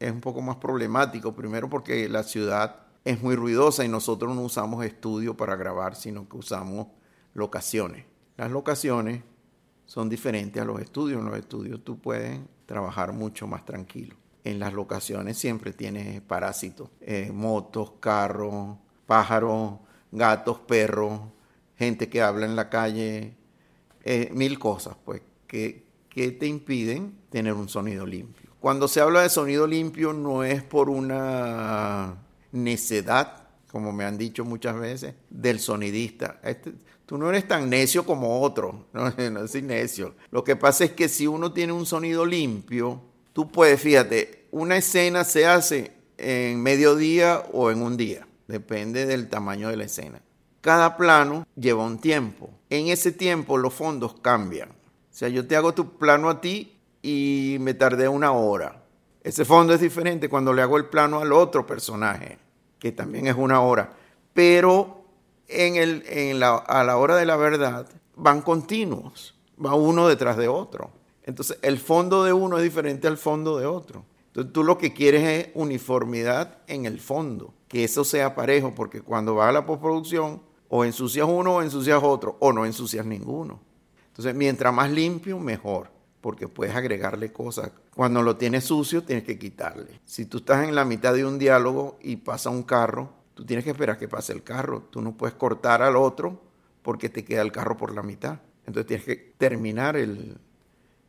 Speaker 1: es un poco más problemático, primero porque la ciudad es muy ruidosa y nosotros no usamos estudio para grabar, sino que usamos locaciones. Las locaciones son diferentes a los estudios. En los estudios tú puedes trabajar mucho más tranquilo. En las locaciones siempre tienes parásitos, eh, motos, carros, pájaros, gatos, perros, gente que habla en la calle, eh, mil cosas, pues, que, que te impiden tener un sonido limpio. Cuando se habla de sonido limpio no es por una necedad, como me han dicho muchas veces, del sonidista. Este, tú no eres tan necio como otro, no, no soy necio. Lo que pasa es que si uno tiene un sonido limpio, tú puedes, fíjate, una escena se hace en mediodía o en un día, depende del tamaño de la escena. Cada plano lleva un tiempo. En ese tiempo los fondos cambian. O sea, yo te hago tu plano a ti y me tardé una hora. Ese fondo es diferente cuando le hago el plano al otro personaje, que también es una hora. Pero en el, la, a la hora de la verdad van continuos, va uno detrás de otro. Entonces, el fondo de uno es diferente al fondo de otro. Entonces, tú lo que quieres es uniformidad en el fondo, que eso sea parejo, porque cuando va a la postproducción, o ensucias uno o ensucias otro, o no ensucias ninguno. Entonces, mientras más limpio, mejor, porque puedes agregarle cosas. Cuando lo tienes sucio, tienes que quitarle. Si tú estás en la mitad de un diálogo y pasa un carro, tú tienes que esperar que pase el carro. Tú no puedes cortar al otro porque te queda el carro por la mitad. Entonces tienes que terminar el,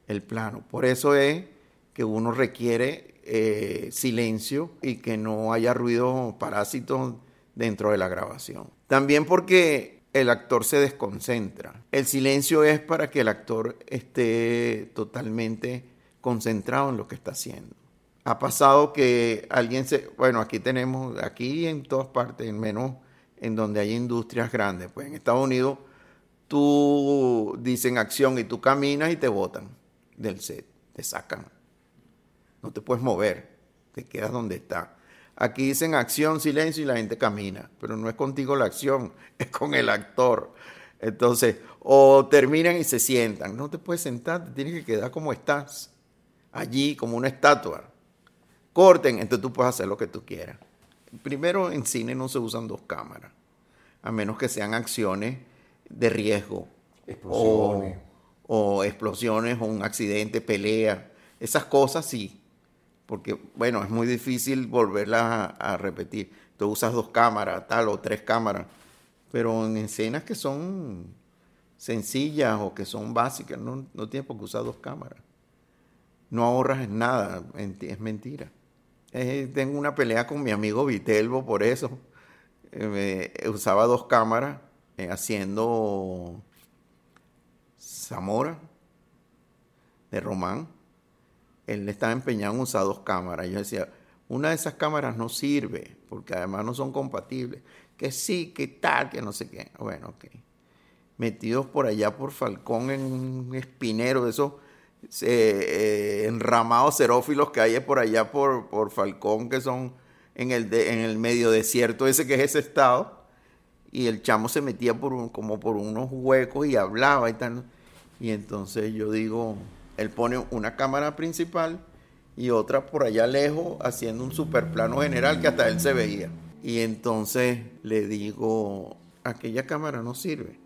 Speaker 1: el plano. Por eso es que uno requiere eh, silencio y que no haya ruido parásitos dentro de la grabación. También porque el actor se desconcentra. El silencio es para que el actor esté totalmente concentrado en lo que está haciendo. Ha pasado que alguien se, bueno, aquí tenemos, aquí en todas partes, en menos en donde hay industrias grandes, pues en Estados Unidos tú dicen acción y tú caminas y te botan del set, te sacan. No te puedes mover, te quedas donde está. Aquí dicen acción, silencio y la gente camina, pero no es contigo la acción, es con el actor. Entonces, o terminan y se sientan. No te puedes sentar, te tienes que quedar como estás, allí como una estatua. Corten, entonces tú puedes hacer lo que tú quieras. Primero, en cine no se usan dos cámaras, a menos que sean acciones de riesgo.
Speaker 2: Explosiones.
Speaker 1: O, o explosiones, o un accidente, pelea. Esas cosas sí, porque bueno, es muy difícil volverla a, repetir. Tú usas dos cámaras, tal, o tres cámaras, pero en escenas que son sencillas o que son básicas, no, no tienes por qué usar dos cámaras. No ahorras en nada, es mentira. Tengo una pelea con mi amigo Vitelbo por eso. Eh, usaba dos cámaras eh, haciendo Zamora de Román él estaba empeñado en usar dos cámaras. Yo decía, una de esas cámaras no sirve, porque además no son compatibles. Que sí, que tal, que no sé qué. Bueno, ok. Metidos por allá por Falcón en un espinero de esos eh, enramados xerófilos que hay por allá por, por Falcón, que son en el, en el medio desierto ese que es ese estado. Y el chamo se metía por como por unos huecos y hablaba y tal. Y entonces yo digo, él pone una cámara principal y otra por allá lejos haciendo un superplano general que hasta él se veía. Y entonces le digo, aquella cámara no sirve,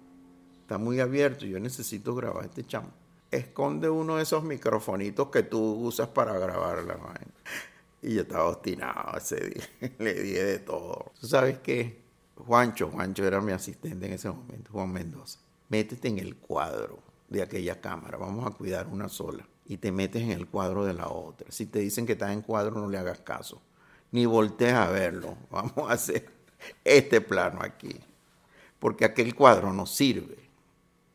Speaker 1: está muy abierto, yo necesito grabar este chamo. Esconde uno de esos microfonitos que tú usas para grabar la vaina. Y yo estaba obstinado ese día, le dije de todo. ¿Tú sabes qué? Juancho, Juancho era mi asistente en ese momento, Juan Mendoza. Métete en el cuadro de aquella cámara, vamos a cuidar una sola. Y te metes en el cuadro de la otra. Si te dicen que estás en cuadro, no le hagas caso. Ni voltees a verlo. Vamos a hacer este plano aquí. Porque aquel cuadro no sirve.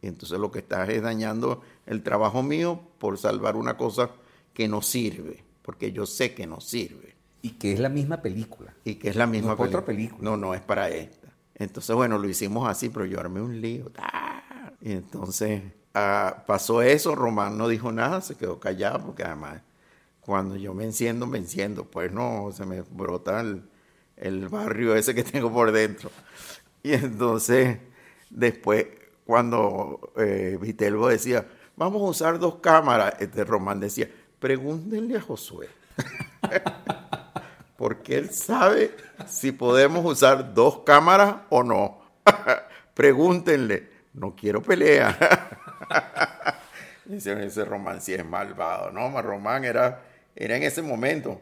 Speaker 1: Entonces lo que estás es dañando el trabajo mío por salvar una cosa que no sirve. Porque yo sé que no sirve.
Speaker 2: Y que es la misma película.
Speaker 1: Y que es la misma
Speaker 2: no
Speaker 1: película.
Speaker 2: otra película.
Speaker 1: No, no es para esta. Entonces, bueno, lo hicimos así, pero yo armé un lío. Y entonces Ah, pasó eso, Román no dijo nada, se quedó callado, porque además cuando yo me enciendo, me enciendo, pues no, se me brota el, barrio ese que tengo por dentro. Y entonces, después, cuando eh, Vitelbo decía, vamos a usar dos cámaras, este Román decía, pregúntenle a Josué. porque él sabe si podemos usar dos cámaras o no. Pregúntenle, no quiero pelea. Dice, ese Román sí es malvado. No, Román era, era en ese momento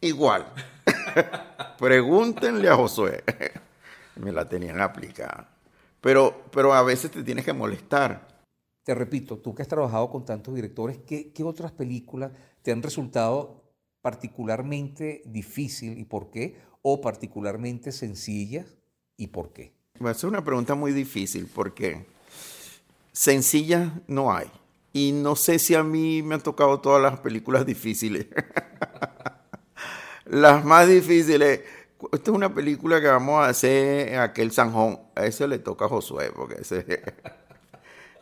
Speaker 1: igual. Pregúntenle a Josué. Me la tenían aplicada. pero, pero a veces te tienes que molestar.
Speaker 2: Te repito, tú que has trabajado con tantos directores, ¿qué, qué otras películas te han resultado particularmente difícil y por qué? ¿O particularmente sencillas y por qué?
Speaker 1: Va a ser una pregunta muy difícil porque sencillas no hay. Y no sé si a mí me han tocado todas las películas difíciles. las más difíciles. Esta es una película que vamos a hacer en aquel Sanjón. A ese le toca a Josué, porque ese.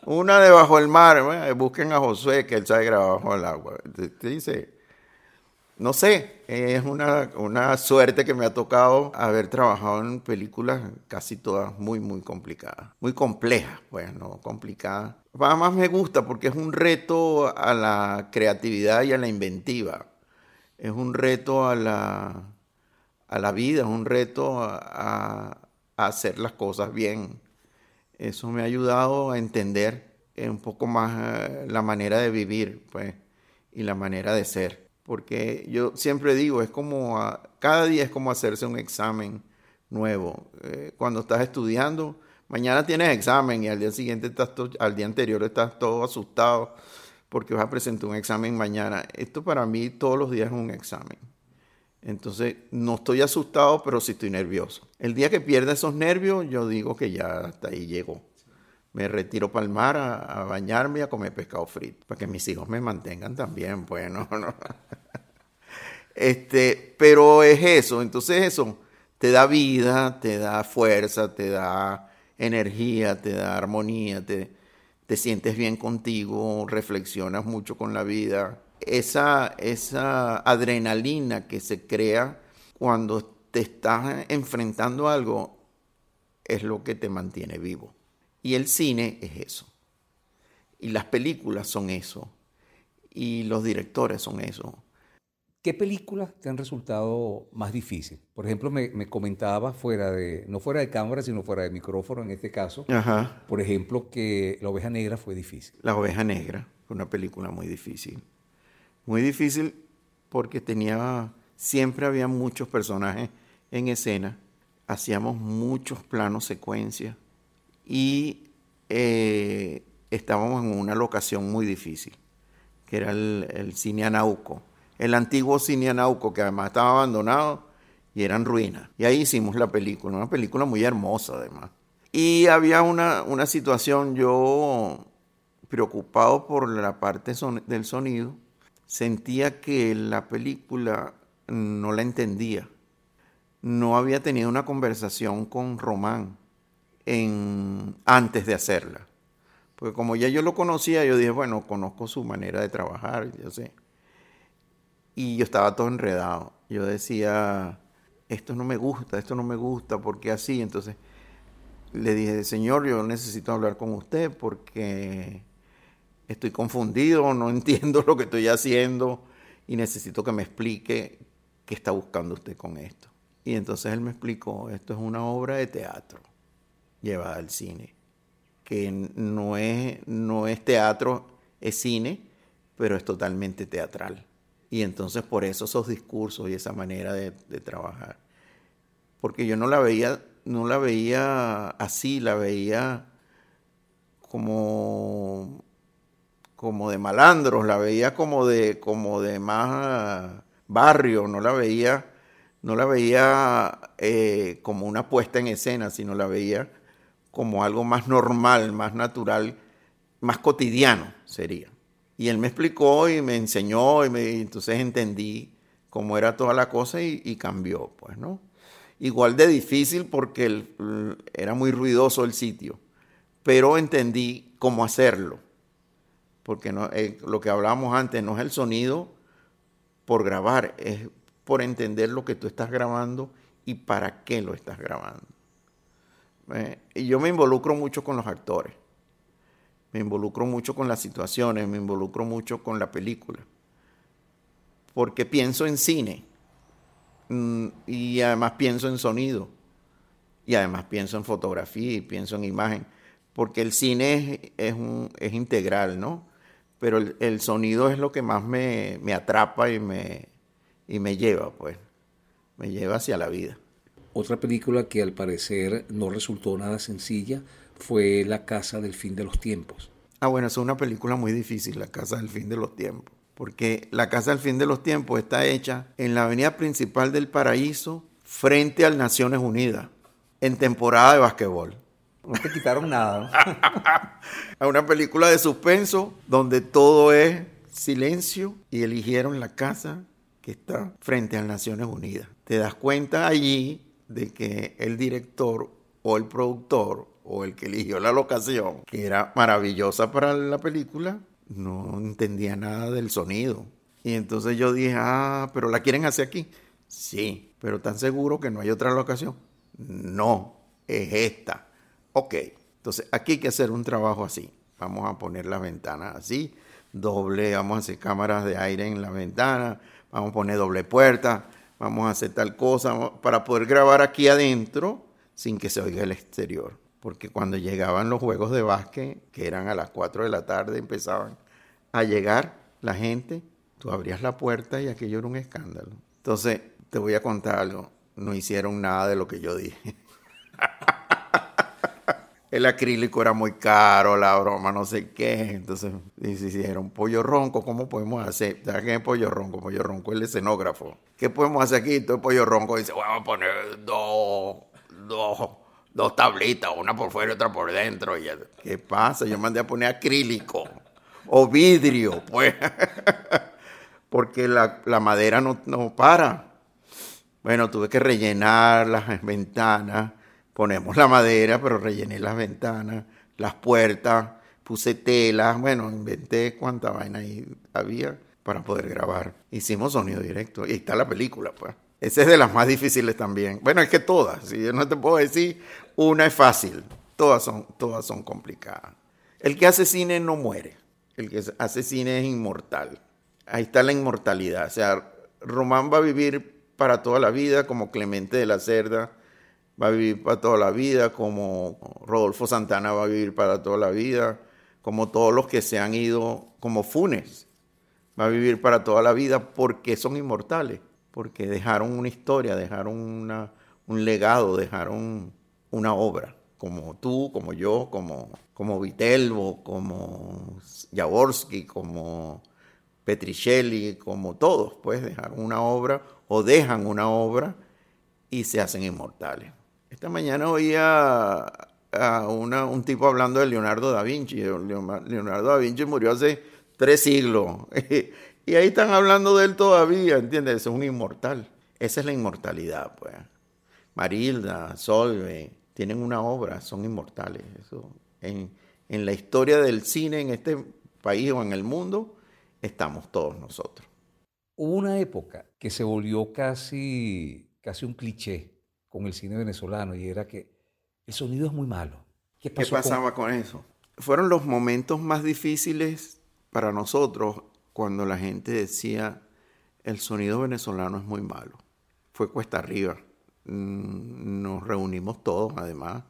Speaker 1: Una de Bajo el Mar. busquen a Josué, que él sabe grabar bajo el agua. Te dice no sé, es una, suerte que me ha tocado haber trabajado en películas casi todas muy, muy complicadas. Muy complejas, pues, no complicadas. Además me gusta porque es un reto a la creatividad y a la inventiva. Es un reto a la, a la vida, es un reto a, a hacer las cosas bien. Eso me ha ayudado a entender un poco más eh, la manera de vivir, pues, y la manera de ser porque yo siempre digo, es como, cada día es como hacerse un examen nuevo. Eh, cuando estás estudiando, mañana tienes examen y al día siguiente estás al día anterior estás todo asustado porque vas a presentar un examen mañana. Esto para mí todos los días es un examen. Entonces, no estoy asustado, pero sí estoy nervioso. El día que pierda esos nervios, yo digo que ya hasta ahí llegó me retiro para el mar a, bañarme y a comer pescado frito, para que mis hijos me mantengan también, bueno, no. Este, pero es eso, entonces eso te da vida, te da fuerza, te da energía, te da armonía, te, te sientes bien contigo, reflexionas mucho con la vida. Esa, esa adrenalina que se crea cuando te estás enfrentando a algo es lo que te mantiene vivo. Y el cine es eso. Y las películas son eso. Y los directores son eso.
Speaker 2: ¿Qué películas te han resultado más difíciles? Por ejemplo, me, me comentaba fuera de, no fuera de cámara, sino fuera de micrófono en este caso. Ajá. Por ejemplo, que La Oveja Negra fue difícil.
Speaker 1: La Oveja Negra fue una película muy difícil. Muy difícil porque tenía, siempre había muchos personajes en escena. Hacíamos muchos planos secuencias y eh, estábamos en una locación muy difícil, que era el, cine Anauco, el antiguo cine Anauco, que además estaba abandonado y eran ruinas. Y ahí hicimos la película, una película muy hermosa además. Y había una, una situación, yo preocupado por la parte del sonido, sentía que la película no la entendía. No había tenido una conversación con Román en, antes de hacerla. Porque como ya yo lo conocía, yo dije, bueno, conozco su manera de trabajar, yo sé. Y yo estaba todo enredado. Yo decía, esto no me gusta, esto no me gusta, ¿por qué así? Entonces le dije, Señor, yo necesito hablar con usted porque estoy confundido, no entiendo lo que estoy haciendo y necesito que me explique qué está buscando usted con esto. Y entonces él me explicó, esto es una obra de teatro llevada al cine, que no es, no es teatro, es cine, pero es totalmente teatral. Y entonces por eso esos discursos y esa manera de, trabajar. Porque yo no la veía, no la veía así, la veía como, como de malandros, la veía como de, como de más barrio, no la veía, no la veía eh, como una puesta en escena, sino la veía como algo más normal, más natural, más cotidiano sería. Y él me explicó y me enseñó y, me, entonces entendí cómo era toda la cosa y, cambió, pues, ¿no? Igual de difícil porque era muy ruidoso el sitio, pero entendí cómo hacerlo. Porque eh, lo que hablábamos antes no es el sonido por grabar, es por entender lo que tú estás grabando y para qué lo estás grabando. Eh, y yo me involucro mucho con los actores, me involucro mucho con las situaciones, me involucro mucho con la película, porque pienso en cine mm, y además pienso en sonido y además pienso en fotografía y pienso en imagen, porque el cine es, integral, ¿no? Pero el, sonido es lo que más me, me atrapa y me, y me lleva, pues, me lleva hacia la vida.
Speaker 2: Otra película que al parecer no resultó nada sencilla fue La Casa del Fin de los Tiempos.
Speaker 1: Ah, bueno, es una película muy difícil, La Casa del Fin de los Tiempos, porque La Casa del Fin de los Tiempos está hecha en la avenida principal del Paraíso, frente al Naciones Unidas, en temporada de basquetbol.
Speaker 2: No te quitaron nada.
Speaker 1: a una película de suspenso donde todo es silencio y eligieron la casa que está frente a Naciones Unidas. Te das cuenta allí de que el director o el productor o el que eligió la locación, que era maravillosa para la película, no entendía nada del sonido. Y entonces yo dije, ah, pero la quieren hacer aquí. Sí, pero ¿tan seguro que no hay otra locación? No, es esta. Ok, entonces aquí hay que hacer un trabajo así. Vamos a poner las ventanas así, doble, vamos a hacer cámaras de aire en la ventana, vamos a poner doble puerta, vamos a hacer tal cosa para poder grabar aquí adentro sin que se oiga el exterior. Porque cuando llegaban los juegos de básquet, que eran a las 4 de la tarde, empezaban a llegar la gente, tú abrías la puerta y aquello era un escándalo. Entonces, te voy a contar algo. No hicieron nada de lo que yo dije. el acrílico era muy caro, la broma, no sé qué. Entonces, hicieron pollo ronco, ¿cómo podemos hacer? ¿Sabes qué es pollo ronco? Pollo ronco es el escenógrafo. ¿Qué podemos hacer aquí? El pollo ronco dice, vamos a poner dos, dos, dos tablitas, una por fuera y otra por dentro. Y ¿Qué pasa? Yo mandé a poner acrílico o vidrio, pues. Porque la, la madera no, no para. Bueno, tuve que rellenar las ventanas ponemos la madera, pero rellené las ventanas, las puertas, puse telas, bueno, inventé cuánta vaina ahí había para poder grabar. Hicimos sonido directo y ahí está la película, pues. Esa es de las más difíciles también. Bueno, es que todas, si yo no te puedo decir, una es fácil, todas son, todas son complicadas. El que hace cine no muere, el que hace cine es inmortal. Ahí está la inmortalidad. O sea, Román va a vivir para toda la vida como Clemente de la Cerda, va a vivir para toda la vida, como Rodolfo Santana va a vivir para toda la vida, como todos los que se han ido, como Funes, va a vivir para toda la vida porque son inmortales, porque dejaron una historia, dejaron un legado, dejaron una obra, como tú, como yo, como, como Vitelbo, como Jaworski, como Petricelli, como todos, pues dejaron una obra o dejan una obra y se hacen inmortales. Esta mañana oía a un tipo hablando de Leonardo da Vinci. Leonardo da Vinci murió hace tres siglos. y ahí están hablando de él todavía, ¿entiendes? Es un inmortal. Esa es la inmortalidad, pues. Marilda, Solve, tienen una obra, son inmortales. En, en la historia del cine en este país o en el mundo, estamos todos nosotros.
Speaker 2: Hubo una época que se volvió casi, casi un cliché con el cine venezolano y era que el sonido es muy malo.
Speaker 1: ¿Qué, pasaba con... eso? Fueron los momentos más difíciles para nosotros cuando la gente decía el sonido venezolano es muy malo. Fue cuesta arriba. Mm, nos reunimos todos, además,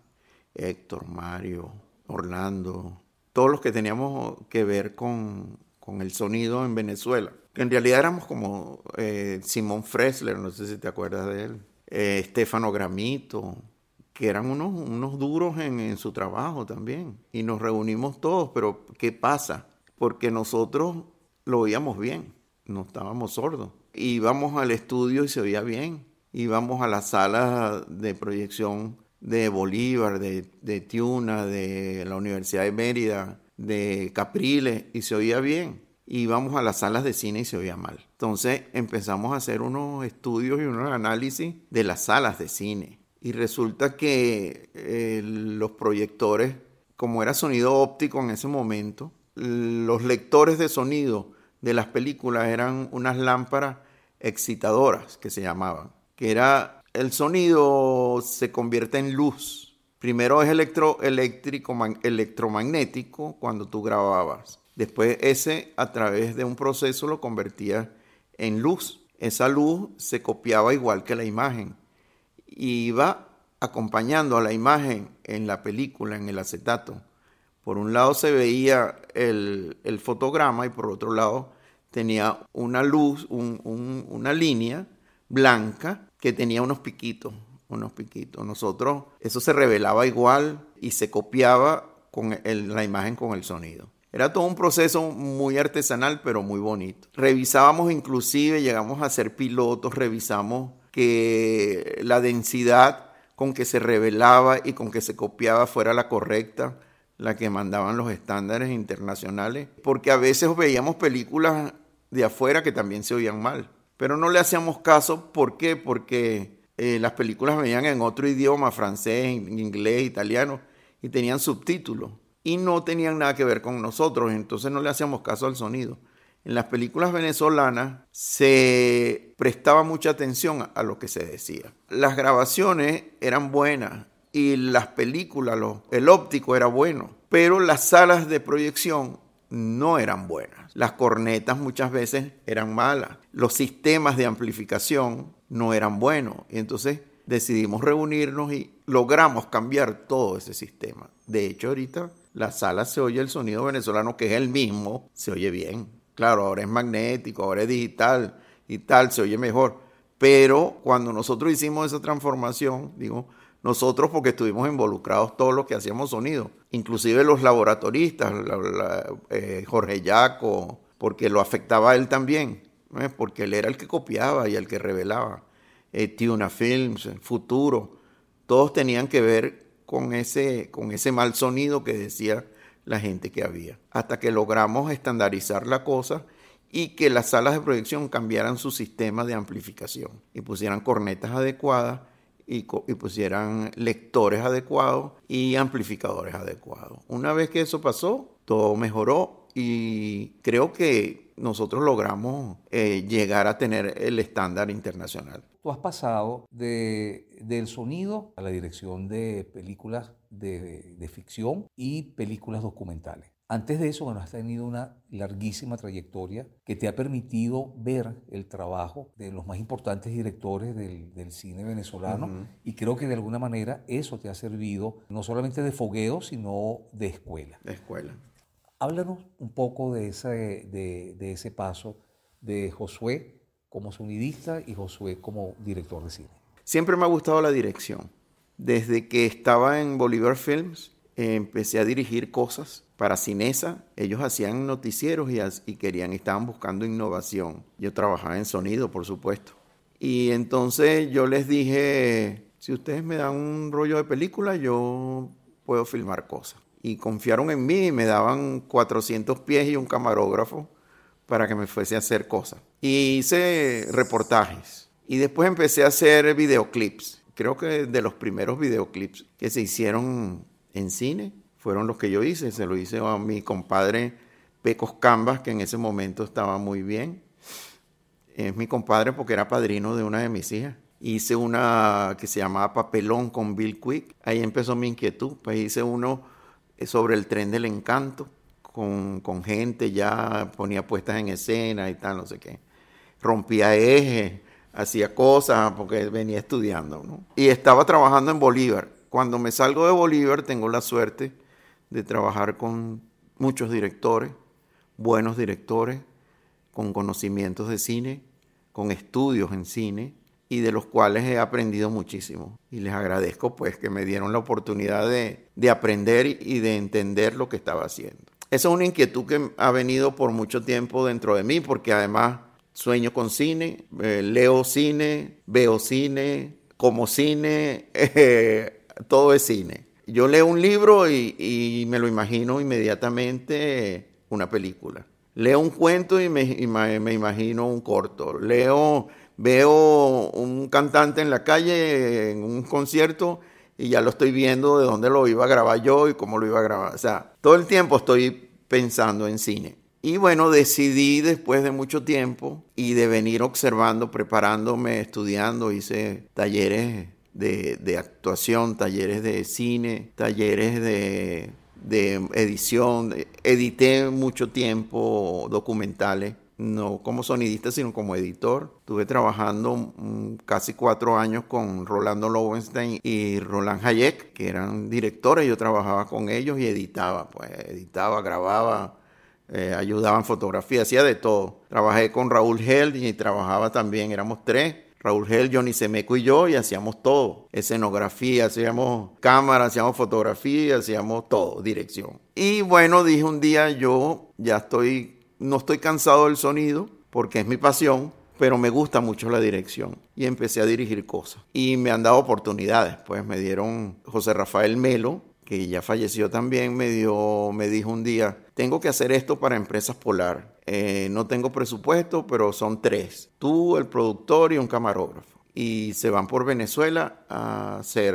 Speaker 1: Héctor, Mario, Orlando, todos los que teníamos que ver con, el sonido en Venezuela. En realidad éramos como eh, Simón Fresler, no sé si te acuerdas de él. Eh, Estefano Gramito, que eran unos, unos duros en, su trabajo también. Y nos reunimos todos, pero ¿qué pasa? Porque nosotros lo oíamos bien, no estábamos sordos. Íbamos al estudio y se oía bien. Íbamos a la sala de proyección de Bolívar, de, de Tiuna, de la Universidad de Mérida, de Capriles, y se oía bien íbamos a las salas de cine y se oía mal. Entonces empezamos a hacer unos estudios y unos análisis de las salas de cine. Y resulta que eh, los proyectores, como era sonido óptico en ese momento, los lectores de sonido de las películas eran unas lámparas excitadoras que se llamaban, que era el sonido se convierte en luz. Primero es electro, eléctrico, electromagnético cuando tú grababas Después ese a través de un proceso lo convertía en luz. Esa luz se copiaba igual que la imagen y iba acompañando a la imagen en la película, en el acetato. Por un lado se veía el, fotograma y por otro lado tenía una luz, una línea blanca que tenía unos piquitos unos piquitos. Nosotros, eso se revelaba igual y se copiaba con la imagen con el sonido. Era todo un proceso muy artesanal, pero muy bonito. Revisábamos inclusive, llegamos a hacer pilotos, revisamos que la densidad con que se revelaba y con que se copiaba fuera la correcta, la que mandaban los estándares internacionales, porque a veces veíamos películas de afuera que también se oían mal, pero no le hacíamos caso, ¿por qué? Porque eh, las películas venían en otro idioma, francés, inglés, italiano, y tenían subtítulos y no tenían nada que ver con nosotros, entonces no le hacíamos caso al sonido. En las películas venezolanas se prestaba mucha atención a lo que se decía. Las grabaciones eran buenas y las películas, el óptico era bueno, pero las salas de proyección no eran buenas. Las cornetas muchas veces eran malas. Los sistemas de amplificación no eran buenos. Y entonces decidimos reunirnos y logramos cambiar todo ese sistema. De hecho, ahorita la sala se oye el sonido venezolano, que es el mismo, se oye bien. Claro, ahora es magnético, ahora es digital y tal, se oye mejor. Pero cuando nosotros hicimos esa transformación, digo, nosotros porque estuvimos involucrados todos los que hacíamos sonido, inclusive los laboratoristas, eh, Jorge Yaco, porque lo afectaba a él también, ¿eh? porque él era el que copiaba y el que revelaba. Eh, Tuna Films, Futuro, todos tenían que ver con ese, con ese mal sonido que decía la gente que había. Hasta que logramos estandarizar la cosa y que las salas de proyección cambiaran su sistema de amplificación y pusieran cornetas adecuadas y, y, pusieran lectores adecuados y amplificadores adecuados. Una vez que eso pasó, todo mejoró y creo que nosotros logramos eh, llegar a tener el estándar internacional.
Speaker 2: Tú has pasado de, del sonido a la dirección de películas de, de, ficción y películas documentales. Antes de eso, bueno, has tenido una larguísima trayectoria que te ha permitido ver el trabajo de los más importantes directores del, del cine venezolano y creo que de alguna manera eso te ha servido no solamente de fogueo, sino de escuela.
Speaker 1: De escuela.
Speaker 2: Háblanos un poco de ese, de, de ese paso de Josué como sonidista y Josué como director de cine?
Speaker 1: Siempre me ha gustado la dirección. Desde que estaba en Bolívar Films, empecé a dirigir cosas para Cinesa. Ellos hacían noticieros y, y querían, estaban buscando innovación. Yo trabajaba en sonido, por supuesto. Y entonces yo les dije, si ustedes me dan un rollo de película, yo puedo filmar cosas. Y confiaron en mí y me daban 400 pies y un camarógrafo para que me fuese a hacer cosas. Y hice reportajes. Y después empecé a hacer videoclips. Creo que de los primeros videoclips que se hicieron en cine fueron los que yo hice. Se lo hice a mi compadre Pecos Cambas, que en ese momento estaba muy bien. Es mi compadre porque era padrino de una de mis hijas. Hice una que se llamaba Papelón con Bill Quick. Ahí empezó mi inquietud. Pues hice uno sobre el tren del encanto con, gente, ya ponía puestas en escena y tal, no sé qué. Rompía ejes, hacía cosas porque venía estudiando, ¿no? Y estaba trabajando en Bolívar. Cuando me salgo de Bolívar tengo la suerte de trabajar con muchos directores, buenos directores, con conocimientos de cine, con estudios en cine y de los cuales he aprendido muchísimo. Y les agradezco pues que me dieron la oportunidad de, de aprender y de entender lo que estaba haciendo. Esa es una inquietud que ha venido por mucho tiempo dentro de mí, porque además sueño con cine, eh, leo cine, veo cine, como cine, eh, todo es cine. Yo leo un libro y, me lo imagino inmediatamente una película. Leo un cuento y me, me, imagino un corto. Leo, veo un cantante en la calle, en un concierto, y ya lo estoy viendo de dónde lo iba a grabar yo y cómo lo iba a grabar. O sea, todo el tiempo estoy pensando en cine. Y bueno, decidí después de mucho tiempo y de venir observando, preparándome, estudiando, hice talleres de, actuación, talleres de cine, talleres de, de edición. Edité mucho tiempo documentales no como sonidista, sino como editor. Estuve trabajando mm, casi cuatro años con Rolando Lowenstein y Roland Hayek, que eran directores. Yo trabajaba con ellos y editaba, pues editaba, grababa, eh, ayudaba en fotografía, hacía de todo. Trabajé con Raúl Held y trabajaba también, éramos tres. Raúl Gel, Johnny Semeco y yo, y hacíamos todo. Escenografía, hacíamos cámara, hacíamos fotografía, hacíamos todo, dirección. Y bueno, dije un día, yo ya estoy, no estoy cansado del sonido, porque es mi pasión, pero me gusta mucho la dirección y empecé a dirigir cosas. Y me han dado oportunidades, pues me dieron José Rafael Melo, que ya falleció también, me, dio, me dijo un día, tengo que hacer esto para Empresas Polar. Eh, no tengo presupuesto, pero son tres. Tú, el productor y un camarógrafo. Y se van por Venezuela a hacer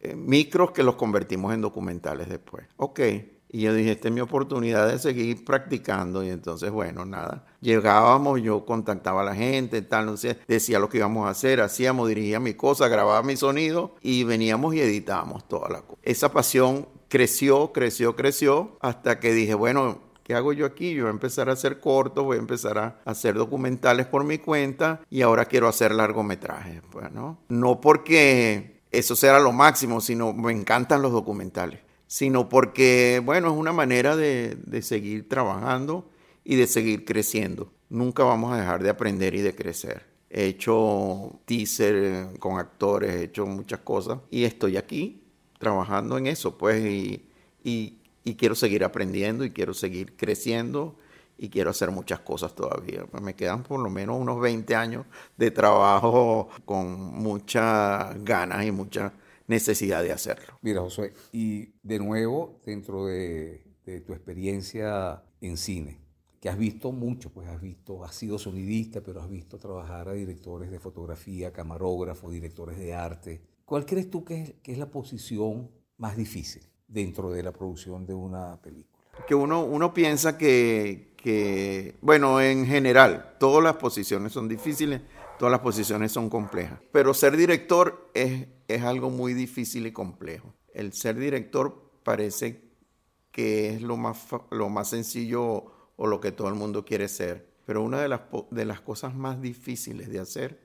Speaker 1: eh, micros que los convertimos en documentales después. Ok. Y yo dije, esta es mi oportunidad de seguir practicando. Y entonces, bueno, nada. Llegábamos, yo contactaba a la gente, tal, no sé, decía lo que íbamos a hacer, hacíamos, dirigía mi cosa, grababa mi sonido y veníamos y editábamos toda la cosa. Esa pasión creció, creció, creció, hasta que dije, bueno, ¿qué hago yo aquí? Yo voy a empezar a hacer cortos, voy a empezar a hacer documentales por mi cuenta y ahora quiero hacer largometrajes, pues, ¿no? No porque eso sea lo máximo, sino me encantan los documentales sino porque, bueno, es una manera de, seguir trabajando y de seguir creciendo. Nunca vamos a dejar de aprender y de crecer. He hecho teaser con actores, he hecho muchas cosas y estoy aquí trabajando en eso, pues, y, y, quiero seguir aprendiendo y quiero seguir creciendo y quiero hacer muchas cosas todavía. Me quedan por lo menos unos 20 años de trabajo con muchas ganas y muchas necesidad de hacerlo.
Speaker 2: Mira, José, y de nuevo, dentro de, tu experiencia en cine, que has visto mucho, pues has visto, has sido sonidista, pero has visto trabajar a directores de fotografía, camarógrafos, directores de arte. ¿Cuál crees tú que es, que es la posición más difícil dentro de la producción de una película?
Speaker 1: Que uno, uno piensa que, que, bueno, en general, todas las posiciones son difíciles, todas las posiciones son complejas, pero ser director es es algo muy difícil y complejo. El ser director parece que es lo más, lo más sencillo o lo que todo el mundo quiere ser, pero una de las, de las cosas más difíciles de hacer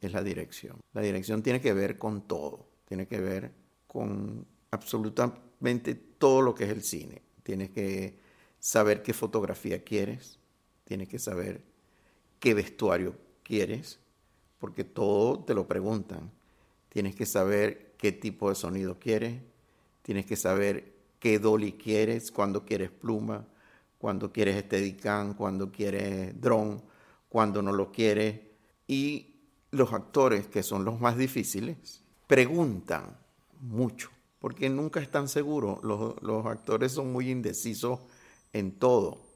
Speaker 1: es la dirección. La dirección tiene que ver con todo, tiene que ver con absolutamente todo lo que es el cine. Tienes que saber qué fotografía quieres, tienes que saber qué vestuario quieres, porque todo te lo preguntan tienes que saber qué tipo de sonido quieres, tienes que saber qué dolly quieres, cuándo quieres pluma, cuándo quieres Steadicam, cuándo quieres drone, cuándo no lo quieres. Y los actores, que son los más difíciles, preguntan mucho, porque nunca están seguros. Los actores son muy indecisos en todo.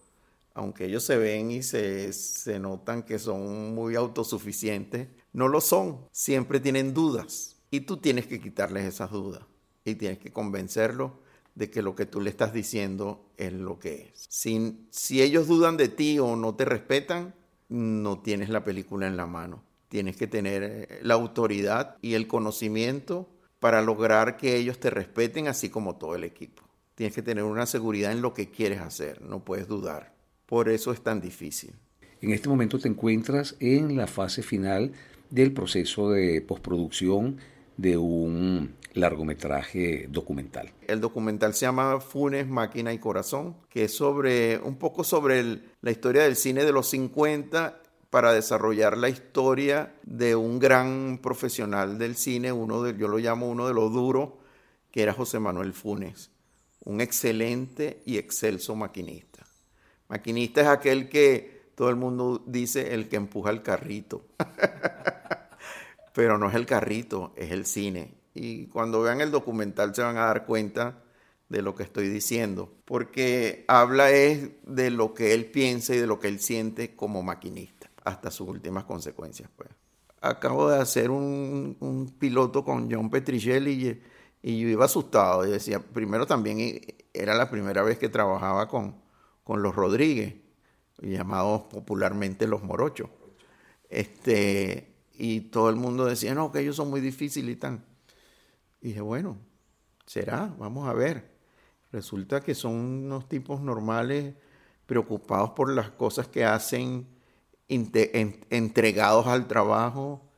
Speaker 1: Aunque ellos se ven y se, se notan que son muy autosuficientes, no lo son, siempre tienen dudas y tú tienes que quitarles esas dudas y tienes que convencerlos de que lo que tú le estás diciendo es lo que es. Si, si ellos dudan de ti o no te respetan, no tienes la película en la mano. Tienes que tener eh, la autoridad y el conocimiento para lograr que ellos te respeten así como todo el equipo. Tienes que tener una seguridad en lo que quieres hacer, no puedes dudar. Por eso es tan difícil.
Speaker 2: En este momento te encuentras en la fase final del proceso de postproducción de un largometraje documental.
Speaker 1: El documental se llama Funes, Máquina y Corazón, que es sobre un poco sobre la historia del cine de los 50 para desarrollar la historia de un gran profesional del cine, uno de, yo lo llamo uno de los duros, que era José Manuel Funes, un excelente y excelso maquinista. Maquinista es aquel que todo el mundo dice el que empuja el carrito. Pero no es el carrito, es el cine. Y cuando vean el documental se van a dar cuenta de lo que estoy diciendo, porque habla es de lo que él piensa y de lo que él siente como maquinista, hasta sus últimas consecuencias. Pues. Acabo de hacer un, piloto con John Petricelli y, y, yo iba asustado. Y decía, primero también era la primera vez que trabajaba con, con los Rodríguez, llamados popularmente los morochos. Este, y todo el mundo decía, no, que ellos son muy difíciles y tan. Y dije, bueno, será, vamos a ver. Resulta que son unos tipos normales, preocupados por las cosas que hacen, entregados al trabajo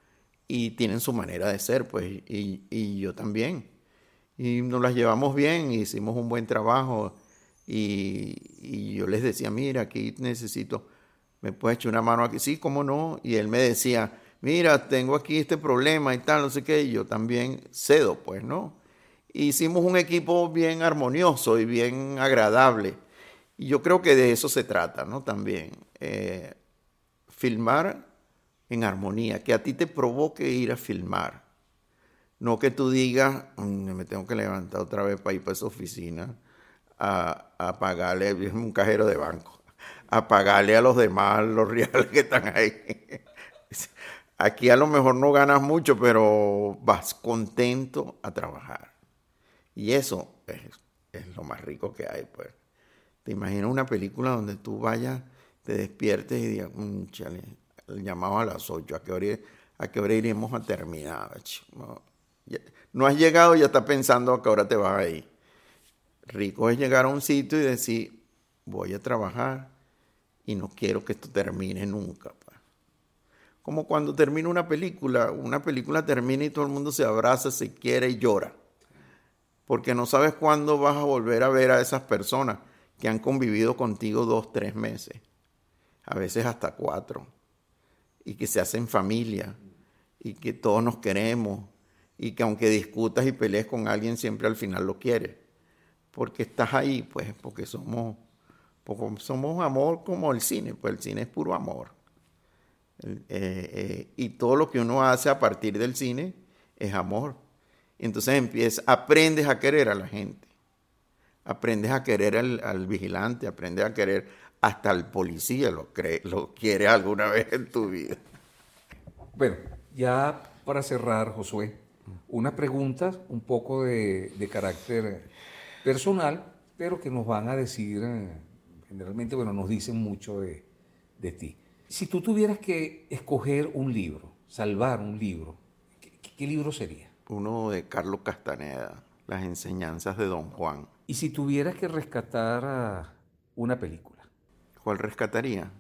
Speaker 1: y tienen su manera de ser, pues, y, y yo también. Y nos las llevamos bien, hicimos un buen trabajo. Y, yo les decía, mira, aquí necesito, me puedes echar una mano aquí, sí, cómo no. Y él me decía, mira, tengo aquí este problema y tal, no sé qué, y yo también cedo, pues, ¿no? Hicimos un equipo bien armonioso y bien agradable. Y yo creo que de eso se trata, ¿no? También. Eh, filmar en armonía, que a ti te provoque ir a filmar. No que tú digas, mm, me tengo que levantar otra vez para ir para esa oficina a, a pagarle, un cajero de banco, a pagarle a los demás los reales que están ahí. Aquí a lo mejor no ganas mucho, pero vas contento a trabajar. Y eso es, lo más rico que hay, pues. Te imaginas una película donde tú vayas, te despiertes y digas, chale, el llamado a las 8, ¿a qué hora, a qué hora iremos a terminar? No, no has llegado y ya estás pensando a qué hora te vas a ir. Rico es llegar a un sitio y decir, voy a trabajar y no quiero que esto termine nunca como cuando termina una película, una película termina y todo el mundo se abraza, se quiere y llora, porque no sabes cuándo vas a volver a ver a esas personas que han convivido contigo dos, tres meses, a veces hasta cuatro, y que se hacen familia, y que todos nos queremos, y que aunque discutas y pelees con alguien, siempre al final lo quieres, porque estás ahí, pues, porque somos, porque somos amor como el cine, pues el cine es puro amor. Eh, eh, y todo lo que uno hace a partir del cine es amor. Entonces empiezas, aprendes a querer a la gente, aprendes a querer al, vigilante, aprendes a querer hasta al policía, lo, cree, lo quiere alguna vez en tu vida.
Speaker 2: Bueno, ya para cerrar, Josué, una pregunta un poco de, carácter personal, pero que nos van a decir, eh, generalmente, bueno, nos dicen mucho de, de ti. Si tú tuvieras que escoger un libro, salvar un libro, ¿qué, libro sería?
Speaker 1: Uno de Carlos Castaneda, Las enseñanzas de Don Juan.
Speaker 2: Y si tuvieras que rescatar una película.
Speaker 1: ¿Cuál rescataría?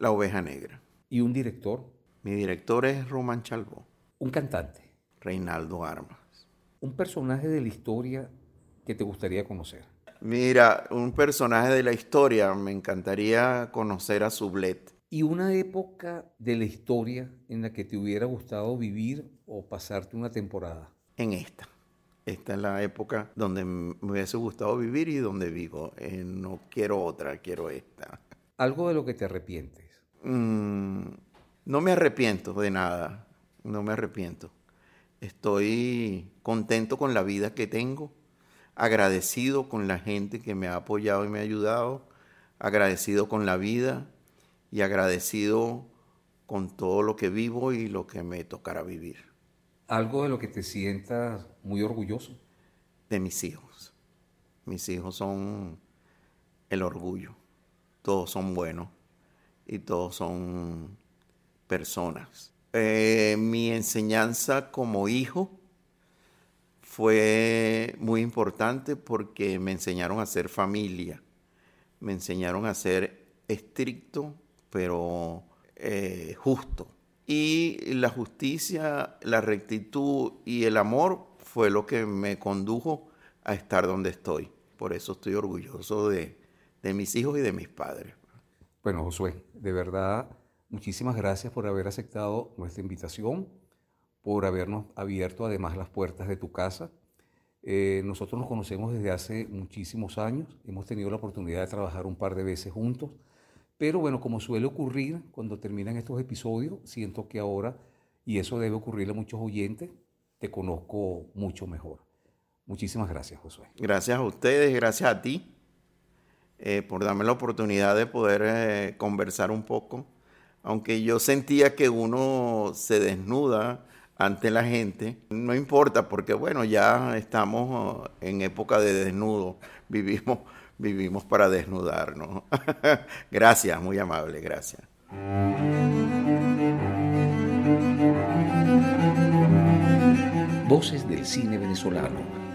Speaker 1: La oveja negra.
Speaker 2: ¿Y un director?
Speaker 1: Mi director es Román Chalbó.
Speaker 2: ¿Un cantante?
Speaker 1: Reinaldo Armas.
Speaker 2: ¿Un personaje de la historia que te gustaría conocer?
Speaker 1: Mira, un personaje de la historia, me encantaría conocer a Sublet
Speaker 2: y una época de la historia en la que te hubiera gustado vivir o pasarte una temporada.
Speaker 1: En esta. Esta es la época donde me hubiese gustado vivir y donde vivo. Eh, no quiero otra, quiero esta.
Speaker 2: ¿Algo de lo que te arrepientes?
Speaker 1: Mm, no me arrepiento de nada. No me arrepiento. Estoy contento con la vida que tengo, agradecido con la gente que me ha apoyado y me ha ayudado, agradecido con la vida y agradecido con todo lo que vivo y lo que me tocará vivir.
Speaker 2: ¿Algo de lo que te sientas muy orgulloso?
Speaker 1: De mis hijos. Mis hijos son el orgullo. Todos son buenos y todos son personas. Eh, mi enseñanza como hijo fue muy importante porque me enseñaron a ser familia, me enseñaron a ser estricto pero eh, justo. Y la justicia, la rectitud y el amor fue lo que me condujo a estar donde estoy. Por eso estoy orgulloso de, de mis hijos y de mis padres.
Speaker 2: Bueno, Josué, de verdad, muchísimas gracias por haber aceptado nuestra invitación, por habernos abierto además las puertas de tu casa. Eh, nosotros nos conocemos desde hace muchísimos años, hemos tenido la oportunidad de trabajar un par de veces juntos pero bueno, como suele ocurrir cuando terminan estos episodios, siento que ahora, y eso debe ocurrirle a muchos oyentes, te conozco mucho mejor. Muchísimas gracias, Josué.
Speaker 1: Gracias a ustedes, gracias a ti eh, por darme la oportunidad de poder eh, conversar un poco. Aunque yo sentía que uno se desnuda ante la gente, no importa porque bueno, ya estamos en época de desnudo, vivimos vivimos para desnudarnos. gracias, muy amable, gracias.
Speaker 2: Voces del cine venezolano,